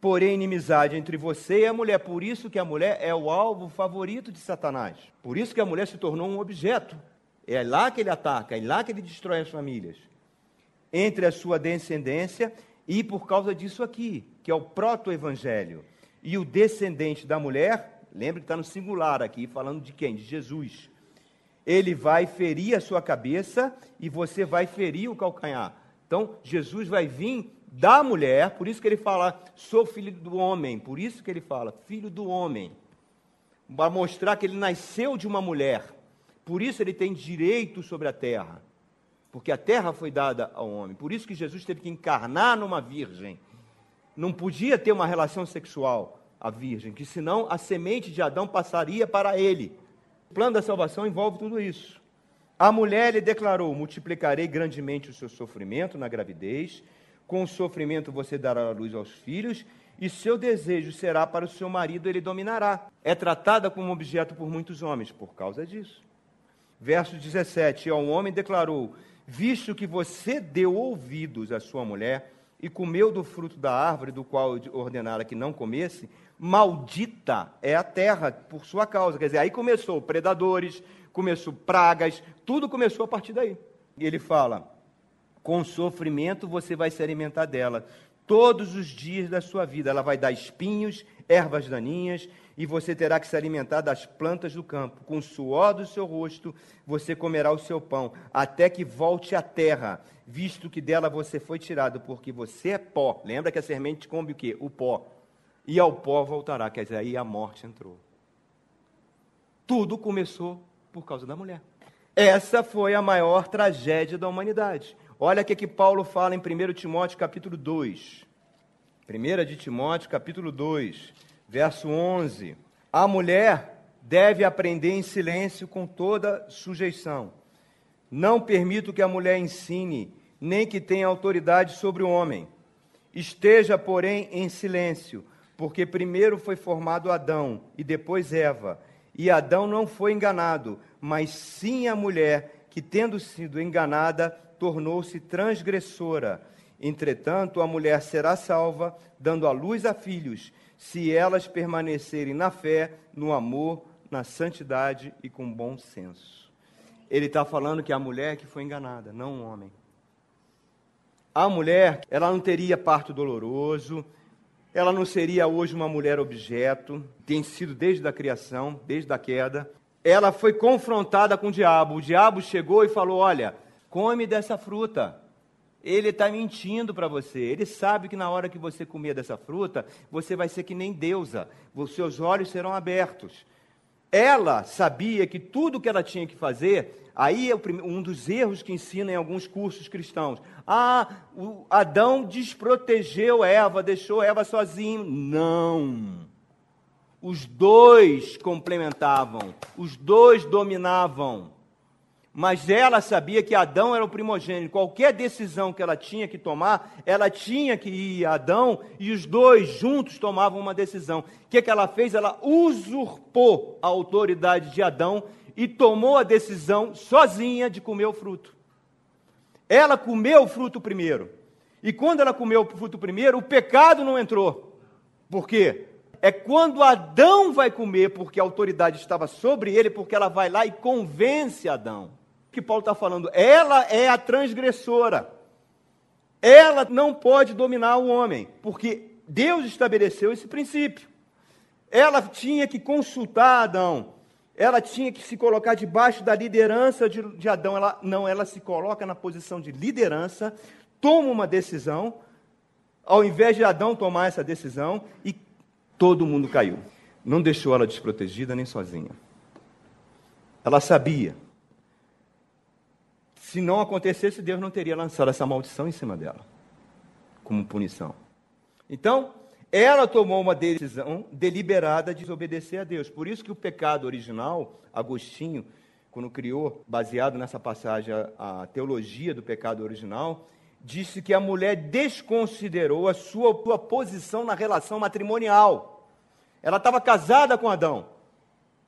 Porém, inimizade entre você e a mulher. Por isso que a mulher é o alvo favorito de Satanás. Por isso que a mulher se tornou um objeto. É lá que ele ataca, é lá que ele destrói as famílias. Entre a sua descendência e por causa disso aqui, que é o proto-evangelho. E o descendente da mulher, lembre que está no singular aqui, falando de quem? De Jesus ele vai ferir a sua cabeça e você vai ferir o calcanhar. Então, Jesus vai vir da mulher, por isso que ele fala, sou filho do homem, por isso que ele fala, filho do homem, para mostrar que ele nasceu de uma mulher, por isso ele tem direito sobre a terra, porque a terra foi dada ao homem, por isso que Jesus teve que encarnar numa virgem, não podia ter uma relação sexual a virgem, que senão a semente de Adão passaria para ele. O plano da salvação envolve tudo isso. A mulher lhe declarou: Multiplicarei grandemente o seu sofrimento na gravidez, com o sofrimento você dará luz aos filhos, e seu desejo será para o seu marido, ele dominará. É tratada como objeto por muitos homens por causa disso. Verso 17: Ao homem declarou: Visto que você deu ouvidos à sua mulher e comeu do fruto da árvore do qual ordenara que não comesse, maldita é a terra por sua causa. Quer dizer, aí começou predadores, começou pragas, tudo começou a partir daí. E ele fala: com sofrimento você vai se alimentar dela todos os dias da sua vida. Ela vai dar espinhos, ervas daninhas, e você terá que se alimentar das plantas do campo. Com o suor do seu rosto você comerá o seu pão, até que volte à terra, visto que dela você foi tirado, porque você é pó. Lembra que a semente come o quê? O pó e ao pó voltará. Quer dizer, aí a morte entrou. Tudo começou por causa da mulher. Essa foi a maior tragédia da humanidade. Olha o que, que Paulo fala em 1 Timóteo capítulo 2. 1 de Timóteo capítulo 2, verso 11. A mulher deve aprender em silêncio com toda sujeição. Não permito que a mulher ensine, nem que tenha autoridade sobre o homem. Esteja, porém, em silêncio, porque primeiro foi formado Adão e depois Eva. E Adão não foi enganado, mas sim a mulher, que tendo sido enganada, tornou-se transgressora. Entretanto, a mulher será salva, dando à luz a filhos, se elas permanecerem na fé, no amor, na santidade e com bom senso. Ele está falando que a mulher que foi enganada, não o homem. A mulher, ela não teria parto doloroso, ela não seria hoje uma mulher objeto, tem sido desde a criação, desde a queda. Ela foi confrontada com o diabo. O diabo chegou e falou: Olha, come dessa fruta. Ele está mentindo para você. Ele sabe que na hora que você comer dessa fruta, você vai ser que nem deusa. Os seus olhos serão abertos. Ela sabia que tudo que ela tinha que fazer, aí é um dos erros que ensinam em alguns cursos cristãos. Ah, Adão desprotegeu Eva, deixou Eva sozinha. Não. Os dois complementavam, os dois dominavam. Mas ela sabia que Adão era o primogênito. Qualquer decisão que ela tinha que tomar, ela tinha que ir a Adão e os dois juntos tomavam uma decisão. O que, que ela fez? Ela usurpou a autoridade de Adão e tomou a decisão sozinha de comer o fruto. Ela comeu o fruto primeiro. E quando ela comeu o fruto primeiro, o pecado não entrou. Por quê? É quando Adão vai comer, porque a autoridade estava sobre ele, porque ela vai lá e convence Adão que Paulo está falando. Ela é a transgressora. Ela não pode dominar o homem, porque Deus estabeleceu esse princípio. Ela tinha que consultar Adão. Ela tinha que se colocar debaixo da liderança de, de Adão. Ela não, ela se coloca na posição de liderança, toma uma decisão, ao invés de Adão tomar essa decisão, e todo mundo caiu. Não deixou ela desprotegida nem sozinha. Ela sabia se não acontecesse, Deus não teria lançado essa maldição em cima dela, como punição. Então, ela tomou uma decisão deliberada de desobedecer a Deus. Por isso que o pecado original, Agostinho, quando criou, baseado nessa passagem, a, teologia do pecado original, disse que a mulher desconsiderou a sua, sua posição na relação matrimonial. Ela estava casada com Adão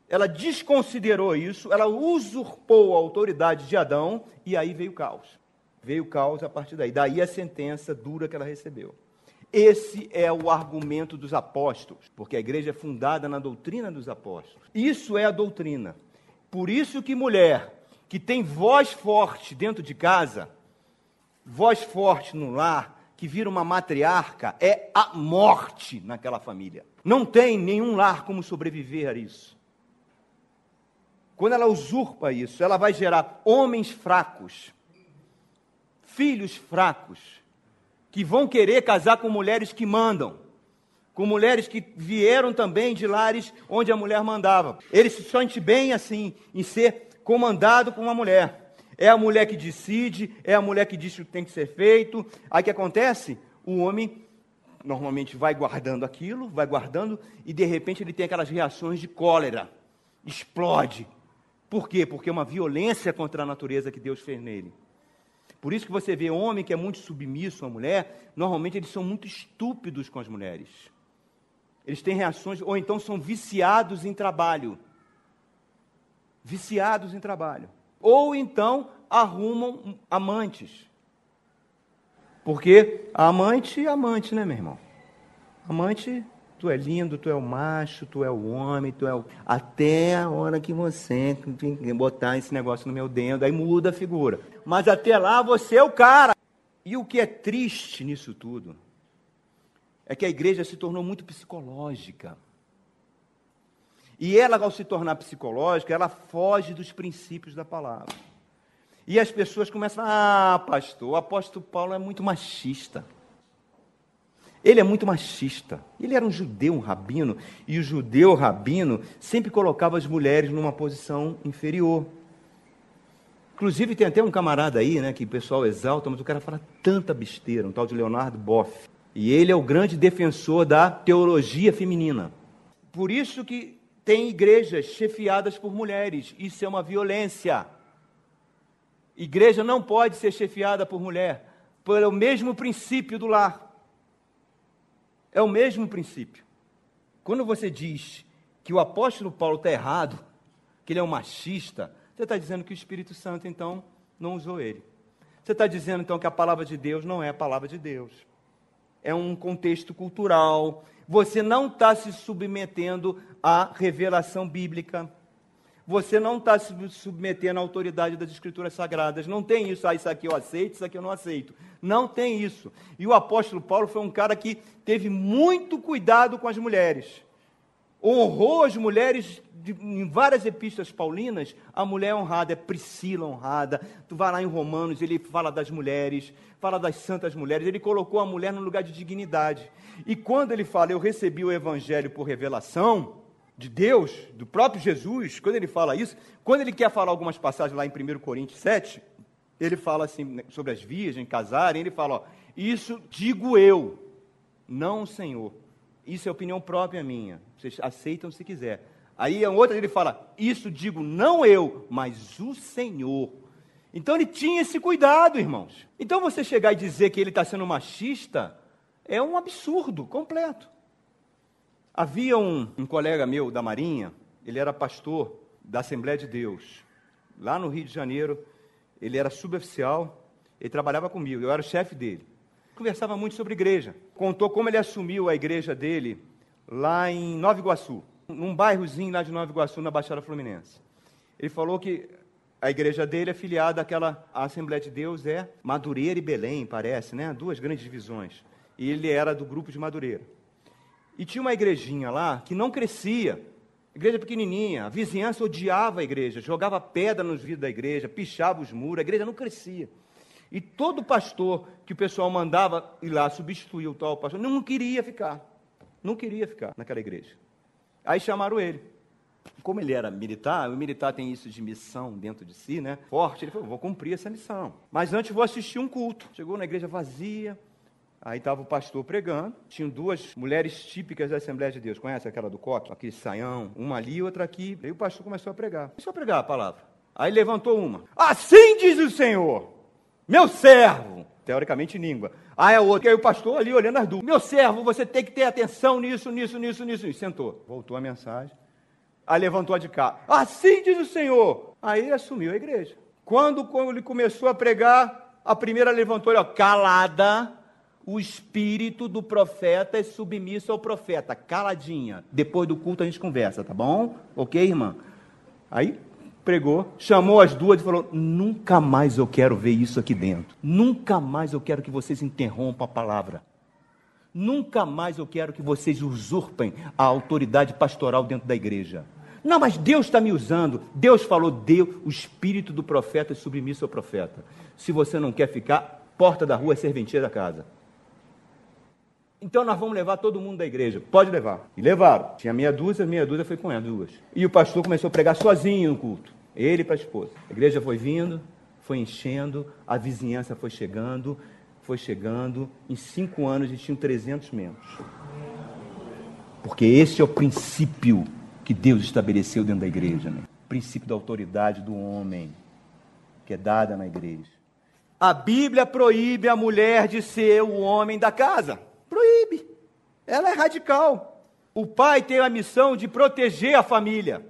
ela desconsiderou isso, ela usurpou a autoridade de Adão e aí veio o caos. Veio o caos a partir daí. Daí a sentença dura que ela recebeu. Esse é o argumento dos apóstolos, porque a igreja é fundada na doutrina dos apóstolos. Isso é a doutrina. Por isso que mulher que tem voz forte dentro de casa, voz forte no lar, que vira uma matriarca, é a morte naquela família. Não tem nenhum lar como sobreviver a isso. Quando ela usurpa isso, ela vai gerar homens fracos, filhos fracos, que vão querer casar com mulheres que mandam, com mulheres que vieram também de lares onde a mulher mandava. Ele se sente bem assim, em ser comandado por uma mulher. É a mulher que decide, é a mulher que diz o que tem que ser feito. Aí o que acontece? O homem normalmente vai guardando aquilo, vai guardando, e de repente ele tem aquelas reações de cólera, explode, por quê? Porque é uma violência contra a natureza que Deus fez nele. Por isso que você vê homem que é muito submisso à mulher, normalmente eles são muito estúpidos com as mulheres. Eles têm reações, ou então são viciados em trabalho. Viciados em trabalho. Ou então arrumam amantes. Porque amante é amante, né, meu irmão? Amante Tu é lindo, tu é o macho, tu é o homem, tu é o. Até a hora que você botar esse negócio no meu dentro, aí muda a figura. Mas até lá você é o cara. E o que é triste nisso tudo é que a igreja se tornou muito psicológica. E ela, ao se tornar psicológica, ela foge dos princípios da palavra. E as pessoas começam ah, pastor, o apóstolo Paulo é muito machista. Ele é muito machista. Ele era um judeu, um rabino, e o judeu rabino sempre colocava as mulheres numa posição inferior. Inclusive, tem até um camarada aí, né, que o pessoal exalta, mas o cara fala tanta besteira, um tal de Leonardo Boff. E ele é o grande defensor da teologia feminina. Por isso que tem igrejas chefiadas por mulheres. Isso é uma violência. Igreja não pode ser chefiada por mulher, pelo mesmo princípio do lar. É o mesmo princípio. Quando você diz que o apóstolo Paulo está errado, que ele é um machista, você está dizendo que o Espírito Santo, então, não usou ele. Você está dizendo, então, que a palavra de Deus não é a palavra de Deus. É um contexto cultural. Você não está se submetendo à revelação bíblica. Você não está se submetendo à autoridade das escrituras sagradas. Não tem isso, ah, isso aqui eu aceito, isso aqui eu não aceito. Não tem isso. E o apóstolo Paulo foi um cara que teve muito cuidado com as mulheres. Honrou as mulheres de, em várias epístolas paulinas, a mulher é honrada, é Priscila honrada. Tu vai lá em Romanos, ele fala das mulheres, fala das santas mulheres. Ele colocou a mulher no lugar de dignidade. E quando ele fala, eu recebi o evangelho por revelação, de Deus, do próprio Jesus, quando ele fala isso, quando ele quer falar algumas passagens lá em 1 Coríntios 7, ele fala assim né, sobre as virgens casarem, ele fala, ó, isso digo eu, não o Senhor. Isso é opinião própria minha. Vocês aceitam se quiser. Aí a outra ele fala, isso digo não eu, mas o Senhor. Então ele tinha esse cuidado, irmãos. Então você chegar e dizer que ele está sendo machista é um absurdo completo. Havia um, um colega meu da Marinha, ele era pastor da Assembleia de Deus, lá no Rio de Janeiro. Ele era suboficial, ele trabalhava comigo, eu era o chefe dele. Conversava muito sobre igreja. Contou como ele assumiu a igreja dele lá em Nova Iguaçu, num bairrozinho lá de Nova Iguaçu, na Baixada Fluminense. Ele falou que a igreja dele é filiada àquela à Assembleia de Deus, é Madureira e Belém, parece, né? Duas grandes divisões. E ele era do grupo de Madureira. E tinha uma igrejinha lá que não crescia, igreja pequenininha, a vizinhança odiava a igreja, jogava pedra nos vidros da igreja, pichava os muros, a igreja não crescia. E todo pastor que o pessoal mandava ir lá substituir o tal pastor, não queria ficar, não queria ficar naquela igreja. Aí chamaram ele. Como ele era militar, o militar tem isso de missão dentro de si, né? Forte, ele falou: vou cumprir essa missão. Mas antes vou assistir um culto. Chegou na igreja vazia, Aí estava o pastor pregando, tinham duas mulheres típicas da Assembleia de Deus. Conhece aquela do coque? Aquele saião, uma ali e outra aqui. Aí o pastor começou a pregar. Começou a pregar a palavra. Aí levantou uma. Assim diz o Senhor, meu servo. Teoricamente língua. Aí a outra. Aí o pastor ali olhando as duas. Meu servo, você tem que ter atenção nisso, nisso, nisso, nisso. E sentou. Voltou a mensagem. Aí levantou a de cá. Assim diz o Senhor. Aí assumiu a igreja. Quando, ele começou a pregar, a primeira levantou, ó, calada o espírito do profeta é submisso ao profeta, caladinha. Depois do culto a gente conversa, tá bom? Ok, irmã? Aí pregou, chamou as duas e falou: Nunca mais eu quero ver isso aqui dentro. Nunca mais eu quero que vocês interrompam a palavra. Nunca mais eu quero que vocês usurpem a autoridade pastoral dentro da igreja. Não, mas Deus está me usando. Deus falou, Deus, o espírito do profeta é submisso ao profeta. Se você não quer ficar, porta da rua é serventia da casa. Então nós vamos levar todo mundo da igreja. Pode levar. E levaram. Tinha meia dúzia, meia dúzia foi com ela, duas. E o pastor começou a pregar sozinho no culto. Ele para a esposa. A igreja foi vindo, foi enchendo, a vizinhança foi chegando, foi chegando. Em cinco anos eles tinham 300 membros. Porque esse é o princípio que Deus estabeleceu dentro da igreja. Né? O princípio da autoridade do homem, que é dada na igreja. A Bíblia proíbe a mulher de ser o homem da casa. Ela é radical. O pai tem a missão de proteger a família.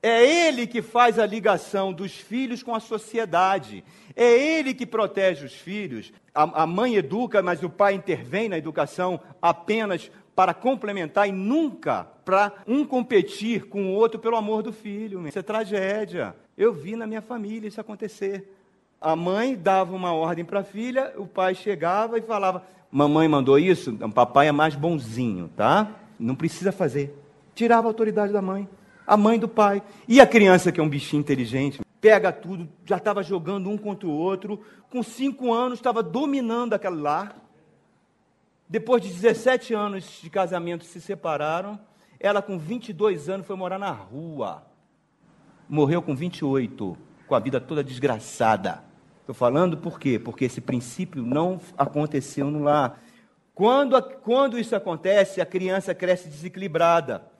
É ele que faz a ligação dos filhos com a sociedade. É ele que protege os filhos. A, a, mãe educa, mas o pai intervém na educação apenas para complementar e nunca para um competir com o outro pelo amor do filho. Isso é tragédia. Eu vi na minha família isso acontecer. A mãe dava uma ordem para a filha, o pai chegava e falava: mamãe mandou isso, então papai é mais bonzinho, tá? Não precisa fazer. Tirava a autoridade da mãe, a mãe do pai. E a criança, que é um bichinho inteligente, pega tudo, já estava jogando um contra o outro, com cinco anos estava dominando aquele lar. Depois de 17 anos de casamento se separaram. Ela, com 22 anos, foi morar na rua. Morreu com 28, com a vida toda desgraçada. Estou falando por quê? Porque esse princípio não aconteceu no lar. Quando, quando isso acontece, a criança cresce desequilibrada.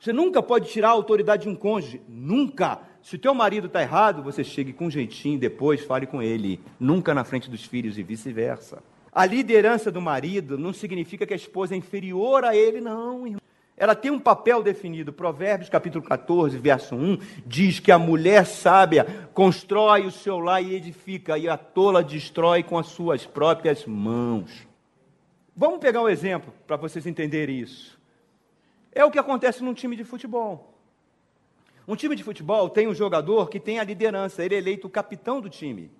Você nunca pode tirar a autoridade de um cônjuge. Nunca. Se o teu marido está errado, você chegue com jeitinho, depois fale com ele. Nunca na frente dos filhos e vice-versa. A liderança do marido não significa que a esposa é inferior a ele, não, irmão. Ela tem um papel definido. Provérbios capítulo 14, verso 1, diz que a mulher sábia constrói o seu lar e edifica, e a tola destrói com as suas próprias mãos. Vamos pegar um exemplo para vocês entenderem isso. É o que acontece num time de futebol. Um time de futebol tem um jogador que tem a liderança, ele é eleito o capitão do time.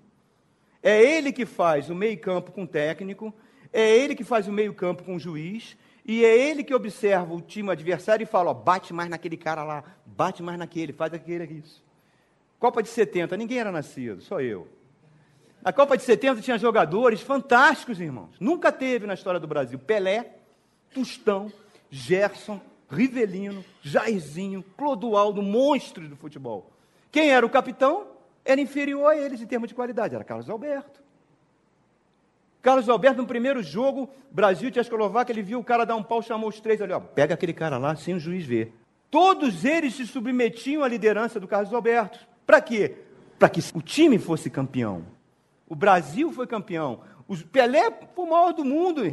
É ele que faz o meio-campo com o técnico, é ele que faz o meio-campo com o juiz, e é ele que observa o time adversário e fala: ó, bate mais naquele cara lá, bate mais naquele, faz aquele isso. Copa de 70, ninguém era nascido, só eu. Na Copa de 70 tinha jogadores fantásticos, irmãos. Nunca teve na história do Brasil. Pelé, Tostão, Gerson, Rivelino, Jairzinho, Clodoaldo, monstros do futebol. Quem era o capitão? Era inferior a eles em termos de qualidade, era Carlos Alberto. Carlos Alberto, no primeiro jogo, Brasil e Tchecoslováquia, ele viu o cara dar um pau, chamou os três ali, ó, pega aquele cara lá sem o juiz ver. Todos eles se submetiam à liderança do Carlos Alberto. Para quê? Para que o time fosse campeão. O Brasil foi campeão. O Pelé foi o maior do mundo.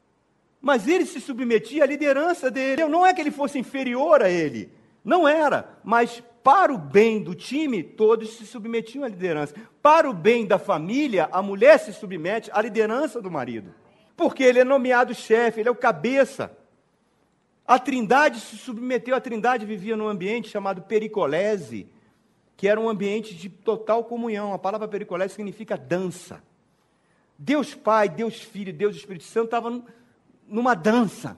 Mas ele se submetia à liderança dele. Não é que ele fosse inferior a ele. Não era. Mas para o bem do time, todos se submetiam à liderança. Para o bem da família, a mulher se submete à liderança do marido. Porque ele é nomeado chefe, ele é o cabeça. A Trindade se submeteu, a Trindade vivia num ambiente chamado pericolese, que era um ambiente de total comunhão. A palavra pericolese significa dança. Deus Pai, Deus Filho, Deus Espírito Santo estavam numa dança.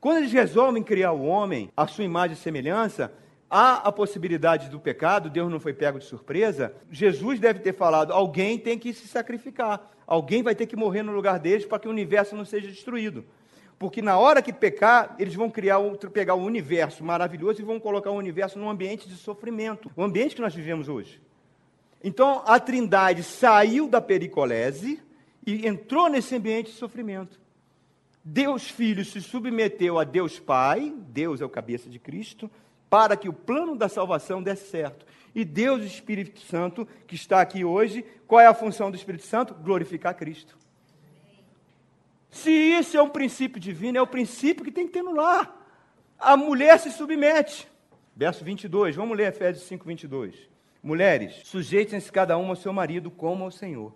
Quando eles resolvem criar o homem, a sua imagem e semelhança, há a possibilidade do pecado, Deus não foi pego de surpresa. Jesus deve ter falado: alguém tem que se sacrificar, alguém vai ter que morrer no lugar deles para que o universo não seja destruído. Porque na hora que pecar, eles vão criar outro, pegar um universo maravilhoso e vão colocar o universo num ambiente de sofrimento, o ambiente que nós vivemos hoje. Então a Trindade saiu da pericolese e entrou nesse ambiente de sofrimento. Deus Filho se submeteu a Deus Pai, Deus é o cabeça de Cristo, para que o plano da salvação desse certo. E Deus, o Espírito Santo, que está aqui hoje, qual é a função do Espírito Santo? Glorificar Cristo. Se isso é um princípio divino, é o princípio que tem que ter no lar. A mulher se submete. Verso 22, vamos ler Efésios 5, 22. Mulheres, sujeitem-se cada uma ao seu marido como ao Senhor.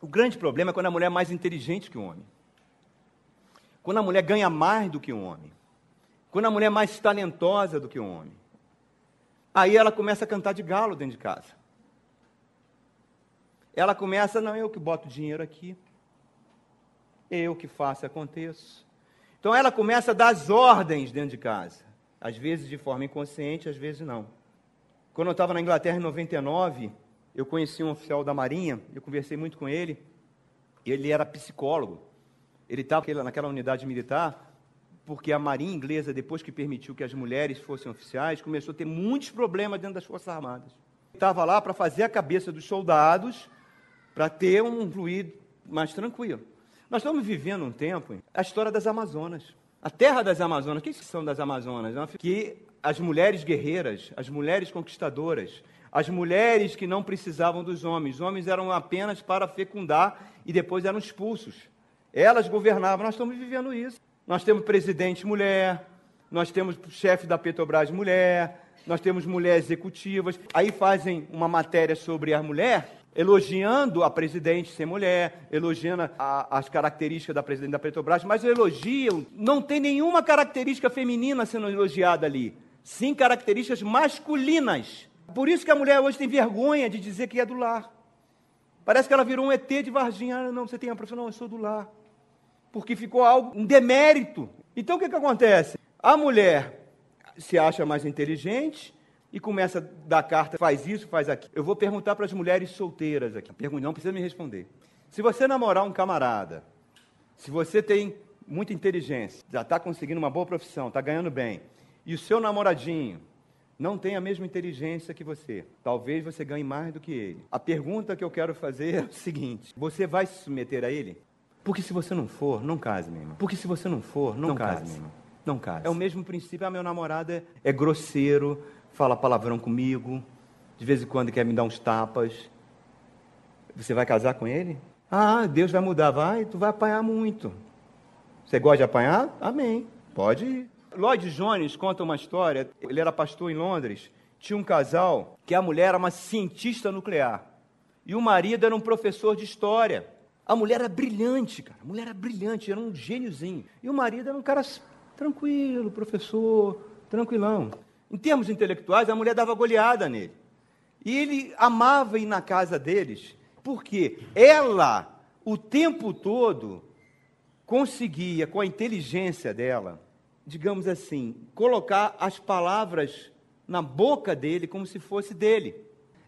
O grande problema é quando a mulher é mais inteligente que o homem. Quando a mulher ganha mais do que o homem. Quando a mulher é mais talentosa do que o homem. Aí ela começa a cantar de galo dentro de casa. Ela começa, não, eu que boto dinheiro aqui. Eu que faço aconteço. Então ela começa a dar as ordens dentro de casa. Às vezes de forma inconsciente, às vezes não. Quando eu estava na Inglaterra em 99, eu conheci um oficial da Marinha, eu conversei muito com ele. Ele era psicólogo. Ele estava naquela unidade militar porque a Marinha Inglesa, depois que permitiu que as mulheres fossem oficiais, começou a ter muitos problemas dentro das Forças Armadas. Estava lá para fazer a cabeça dos soldados, para ter um fluido mais tranquilo. Nós estamos vivendo um tempo, a história das Amazonas. A terra das Amazonas, o que são das Amazonas? Que as mulheres guerreiras, as mulheres conquistadoras, as mulheres que não precisavam dos homens, os homens eram apenas para fecundar e depois eram expulsos. Elas governavam, nós estamos vivendo isso. Nós temos presidente mulher, nós temos chefe da Petrobras mulher, nós temos mulheres executivas. Aí fazem uma matéria sobre a mulher, elogiando a presidente ser mulher, elogiando a, as características da presidente da Petrobras, mas elogiam, não tem nenhuma característica feminina sendo elogiada ali, sim características masculinas. Por isso que a mulher hoje tem vergonha de dizer que é do lar. Parece que ela virou um ET de Varginha. Ah, não, você tem a profissão? Não, eu sou do lar porque ficou algo, um demérito. Então o que, que acontece? A mulher se acha mais inteligente e começa a dar carta, faz isso, faz aquilo. Eu vou perguntar para as mulheres solteiras aqui. Pergunta, não precisa me responder. Se você namorar um camarada, se você tem muita inteligência, já está conseguindo uma boa profissão, está ganhando bem, e o seu namoradinho não tem a mesma inteligência que você, talvez você ganhe mais do que ele. A pergunta que eu quero fazer é o seguinte: você vai se submeter a ele? Porque se você não for, não case, meu irmão. Porque se você não for, não, não case, case, meu irmão. Não case. É o mesmo princípio. Ah, meu namorado é, é grosseiro, fala palavrão comigo, de vez em quando quer me dar uns tapas. Você vai casar com ele? Ah, Deus vai mudar. Vai, tu vai apanhar muito. Você gosta de apanhar? Amém. Pode ir. Lloyd Jones conta uma história. Ele era pastor em Londres. Tinha um casal que a mulher era uma cientista nuclear. E o marido era um professor de história. A mulher era brilhante, cara. A mulher era brilhante, era um gêniozinho. E o marido era um cara tranquilo, professor, tranquilão. Em termos intelectuais, a mulher dava goleada nele. E ele amava ir na casa deles, porque ela, o tempo todo, conseguia, com a inteligência dela, digamos assim, colocar as palavras na boca dele como se fosse dele.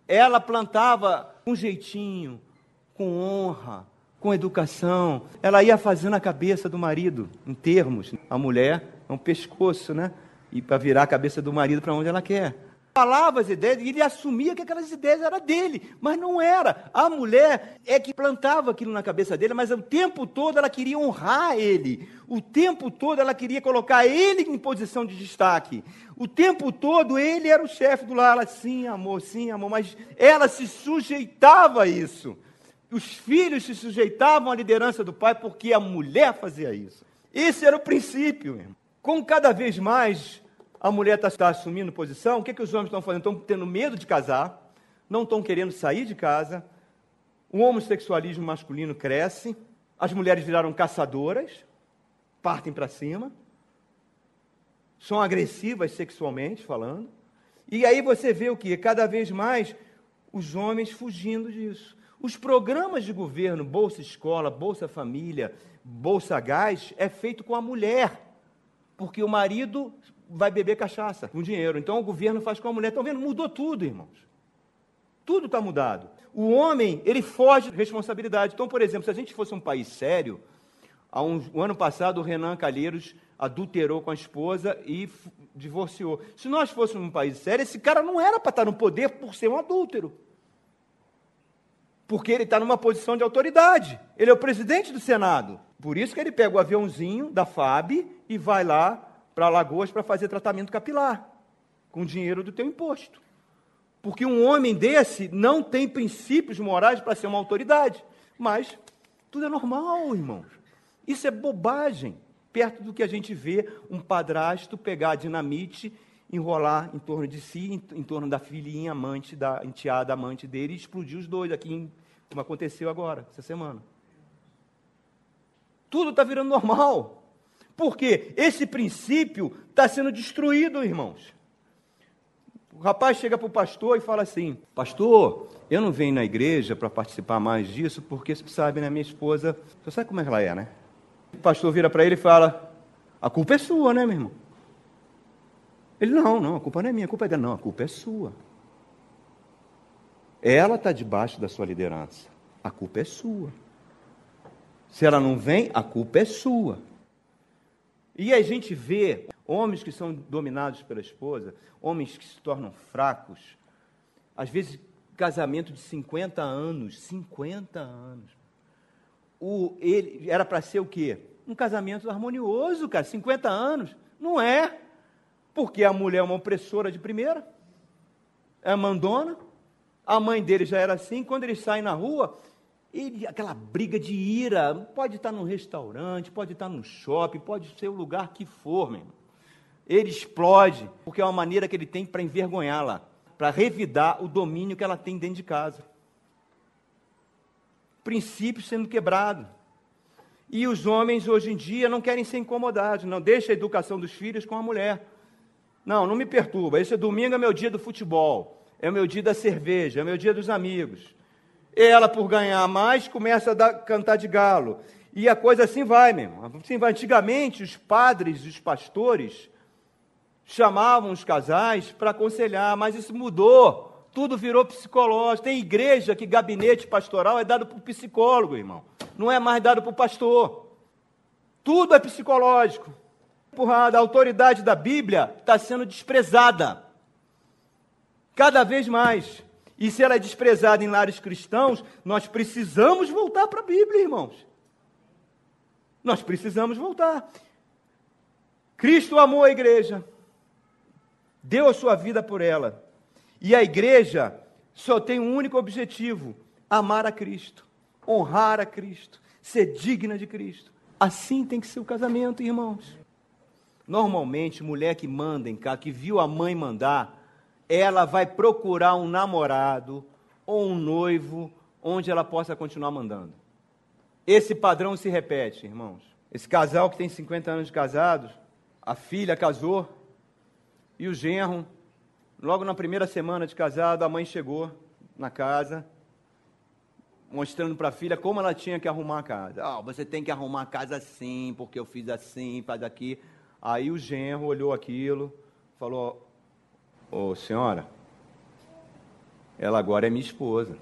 Ela plantava com jeitinho, com honra, com educação. Ela ia fazendo a cabeça do marido, em termos. A mulher é um pescoço, né? E para virar a cabeça do marido para onde ela quer falava as ideias e ele assumia que aquelas ideias eram dele, mas não era. A mulher é que plantava aquilo na cabeça dele, mas o tempo todo ela queria honrar ele. O tempo todo ela queria colocar ele em posição de destaque. O tempo todo ele era o chefe do lar. Ela, sim, amor, sim, amor, mas ela se sujeitava a isso. Os filhos se sujeitavam à liderança do pai porque a mulher fazia isso. Esse era o princípio. Irmão. Com cada vez mais a mulher está tá assumindo posição, o que, que os homens estão fazendo? Estão tendo medo de casar, não estão querendo sair de casa, o homossexualismo masculino cresce, as mulheres viraram caçadoras, partem para cima, são agressivas sexualmente falando, e aí você vê o que? Cada vez mais os homens fugindo disso. Os programas de governo, Bolsa Escola, Bolsa Família, Bolsa Gás, é feito com a mulher, porque o marido vai beber cachaça com dinheiro. Então o governo faz com a mulher. Estão vendo? Mudou tudo, irmãos. Tudo está mudado. O homem, ele foge de responsabilidade. Então, por exemplo, se a gente fosse um país sério, há um, um ano passado o Renan Calheiros adulterou com a esposa e divorciou. Se nós fôssemos um país sério, esse cara não era para estar no poder por ser um adúltero. Porque ele está numa posição de autoridade. Ele é o presidente do Senado. Por isso que ele pega o aviãozinho da FAB e vai lá para Alagoas para fazer tratamento capilar, com dinheiro do teu imposto. Porque um homem desse não tem princípios morais para ser uma autoridade. Mas tudo é normal, irmãos. Isso é bobagem, perto do que a gente vê um padrasto pegar dinamite, enrolar em torno de si, em, em torno da filhinha amante, da enteada amante dele, e explodir os dois aqui, como aconteceu agora, essa semana. Tudo está virando normal. Porque esse princípio está sendo destruído, irmãos. O rapaz chega para o pastor e fala assim: Pastor, eu não venho na igreja para participar mais disso, porque você sabe, né? Minha esposa, você sabe como é que ela é, né? O pastor vira para ele e fala: A culpa é sua, né, meu irmão? Ele: Não, não, a culpa não é minha, a culpa é dela. Não, a culpa é sua. Ela está debaixo da sua liderança. A culpa é sua. Se ela não vem, a culpa é sua. E a gente vê homens que são dominados pela esposa, homens que se tornam fracos, às vezes casamento de 50 anos, 50 anos. O, ele era para ser o quê? Um casamento harmonioso, cara, 50 anos. Não é. Porque a mulher é uma opressora de primeira, é mandona, a mãe dele já era assim, quando eles saem na rua, ele, aquela briga de ira, pode estar num restaurante, pode estar no shopping, pode ser o lugar que for, meu. Ele explode, porque é uma maneira que ele tem para envergonhá-la, para revidar o domínio que ela tem dentro de casa. Princípios sendo quebrados. E os homens hoje em dia não querem ser incomodados, não deixa a educação dos filhos com a mulher. Não, não me perturba. Esse domingo é meu dia do futebol, é o meu dia da cerveja, é o meu dia dos amigos. Ela, por ganhar mais, começa a dar, cantar de galo. E a coisa assim vai mesmo. Assim vai. Antigamente, os padres, os pastores, chamavam os casais para aconselhar, mas isso mudou. Tudo virou psicológico. Tem igreja que gabinete pastoral é dado por psicólogo, irmão. Não é mais dado por pastor. Tudo é psicológico. Empurrada. A autoridade da Bíblia está sendo desprezada. Cada vez mais. E se ela é desprezada em lares cristãos, nós precisamos voltar para a Bíblia, irmãos. Nós precisamos voltar. Cristo amou a igreja, deu a sua vida por ela. E a igreja só tem um único objetivo: amar a Cristo, honrar a Cristo, ser digna de Cristo. Assim tem que ser o casamento, irmãos. Normalmente, mulher que manda em casa, que viu a mãe mandar, ela vai procurar um namorado ou um noivo onde ela possa continuar mandando. Esse padrão se repete, irmãos. Esse casal que tem 50 anos de casados, a filha casou, E o genro, logo na primeira semana de casado, a mãe chegou na casa, mostrando para a filha como ela tinha que arrumar a casa. Ah, você tem que arrumar a casa assim, porque eu fiz assim, faz aqui. Aí o genro olhou aquilo, falou: Ô senhora, ela agora é minha esposa.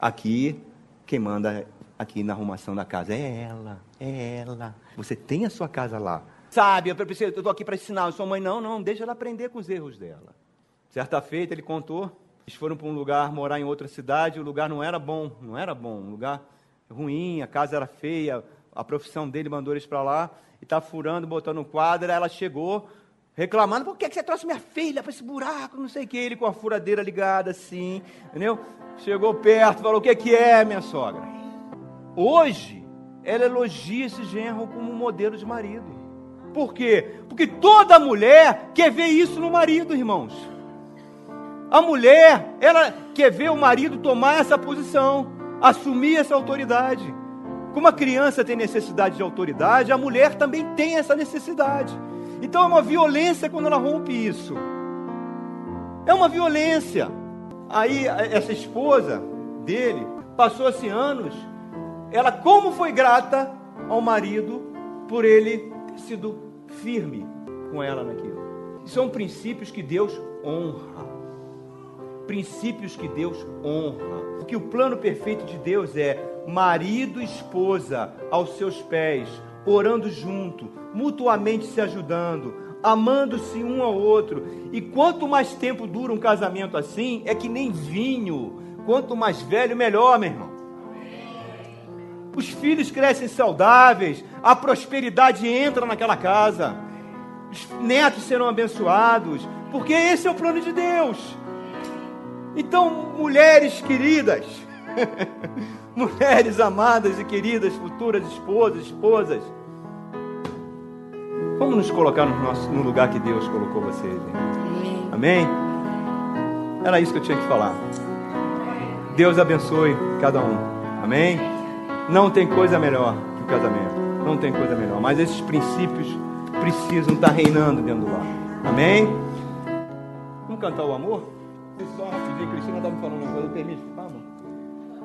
Aqui, quem manda aqui na arrumação da casa é ela, é ela. Você tem a sua casa lá. Sabe, eu estou aqui para ensinar. Sua mãe, não, não, deixa ela aprender com os erros dela. Certa feita, ele contou eles foram para um lugar morar em outra cidade, o lugar não era bom, não era bom, um lugar ruim, a casa era feia, a profissão dele mandou eles para lá, está furando, botando um quadro, ela chegou reclamando, por que, que você trouxe minha filha para esse buraco, não sei o que, ele com a furadeira ligada assim, entendeu? Chegou perto, falou, o que, que é, minha sogra? Hoje, ela elogia esse genro como um modelo de marido. Por quê? Porque toda mulher quer ver isso no marido, irmãos. A mulher, ela quer ver o marido tomar essa posição, assumir essa autoridade. Como a criança tem necessidade de autoridade, a mulher também tem essa necessidade. Então é uma violência quando ela rompe isso. É uma violência. Aí essa esposa dele passou-se anos, ela como foi grata ao marido por ele ter sido firme com ela naquilo. São princípios que Deus honra princípios que Deus honra. Porque o plano perfeito de Deus é marido e esposa aos seus pés, orando junto, mutuamente se ajudando, amando-se um ao outro. E quanto mais tempo dura um casamento assim, é que nem vinho. Quanto mais velho, melhor, meu irmão. Os filhos crescem saudáveis, a prosperidade entra naquela casa, os netos serão abençoados, porque esse é o plano de Deus. Então, mulheres queridas, mulheres amadas e queridas, futuras esposas, esposas, vamos nos colocar no, nosso, no lugar que Deus colocou vocês. Hein? Amém? Era isso que eu tinha que falar. Deus abençoe cada um. Amém? Não tem coisa melhor que o casamento. Não tem coisa melhor. Mas esses princípios precisam estar reinando dentro do lar. Amém? Vamos cantar o amor? Só rapidinho, Cristina estava me falando uma coisa, permite, vamos.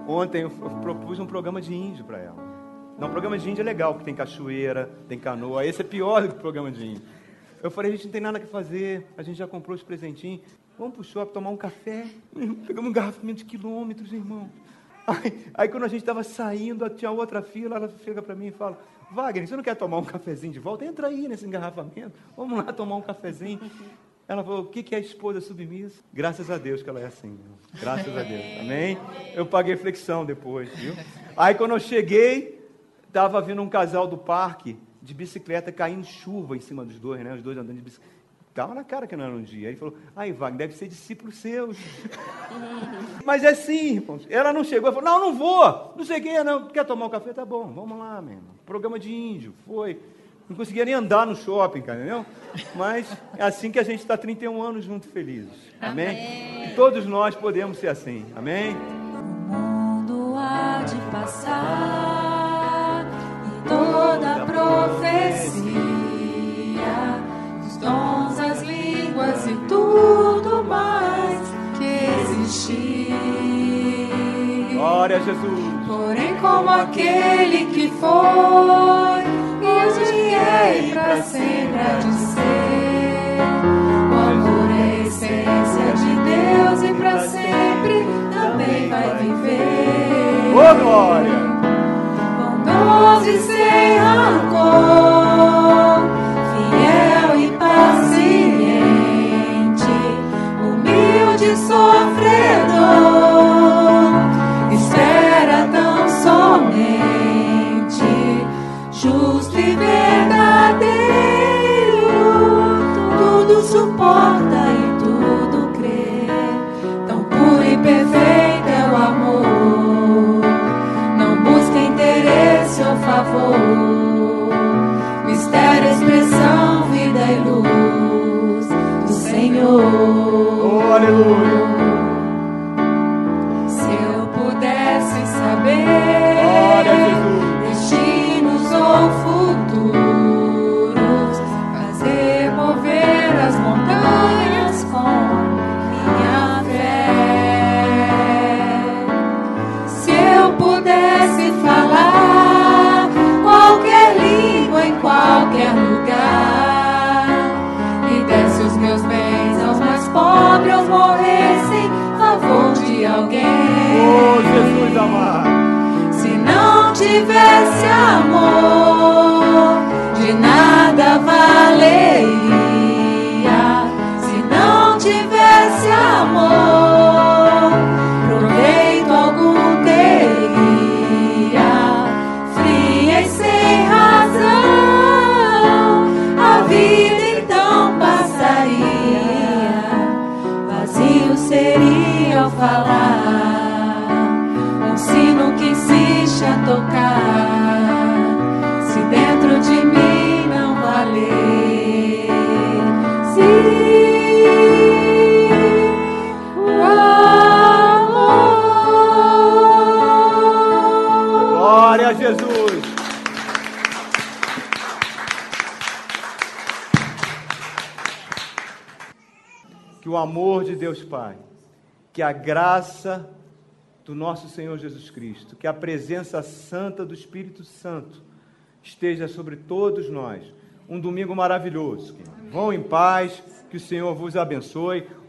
Ontem eu propus um programa de índio para ela. Não, programa de índio é legal, porque tem cachoeira, tem canoa. Esse é pior do que programa de índio. Eu falei, a gente não tem nada que fazer, a gente já comprou os presentinhos. Vamos pro shopping tomar um café. Pegamos um garrafamento de quilômetros, irmão. Aí, aí quando a gente estava saindo, tinha outra fila, ela chega para mim e fala, Wagner, você não quer tomar um cafezinho de volta? Entra aí nesse engarrafamento, vamos lá tomar um cafezinho. Ela falou: o que é esposa submissa? Graças a Deus que ela é assim. Graças a Deus. Amém? Eu paguei flexão depois, viu? Aí quando eu cheguei, estava vindo um casal do parque de bicicleta caindo chuva em cima dos dois, né? Os dois andando de bicicleta. Estava na cara que não era um dia. Aí ele falou: Ai, Wagner, deve ser discípulo seu. Mas é assim, irmãos. Ela não chegou e falou: Não, não vou. Não sei quem é, não. Quer tomar um café? Tá bom, vamos lá, meu irmão. Programa de índio. Foi. Não conseguia nem andar no shopping, cara, entendeu? Mas é assim que a gente está 31 anos juntos felizes. Amém? Amém? E todos nós podemos ser assim. Amém? O mundo há de passar e toda profecia, os dons, as línguas e tudo mais que existir. Glória a Jesus. Porém, como aquele que foi é e para sempre há de ser. O amor é a essência de Deus e para sempre também vai viver. Ô oh, glória! Bondoso e sem rancor, fiel e paciente, humilde e sofredor, suporta e tudo crê. Tão puro e perfeito é o amor, não busca interesse ou favor. Mistério, expressão, vida e luz do Senhor. Oh, aleluia. Tivesse amor, de nada valeria. Se não tivesse amor, amor de Deus Pai, que a graça do nosso Senhor Jesus Cristo, que a presença santa do Espírito Santo esteja sobre todos nós. Um domingo maravilhoso. Vão em paz, que o Senhor vos abençoe.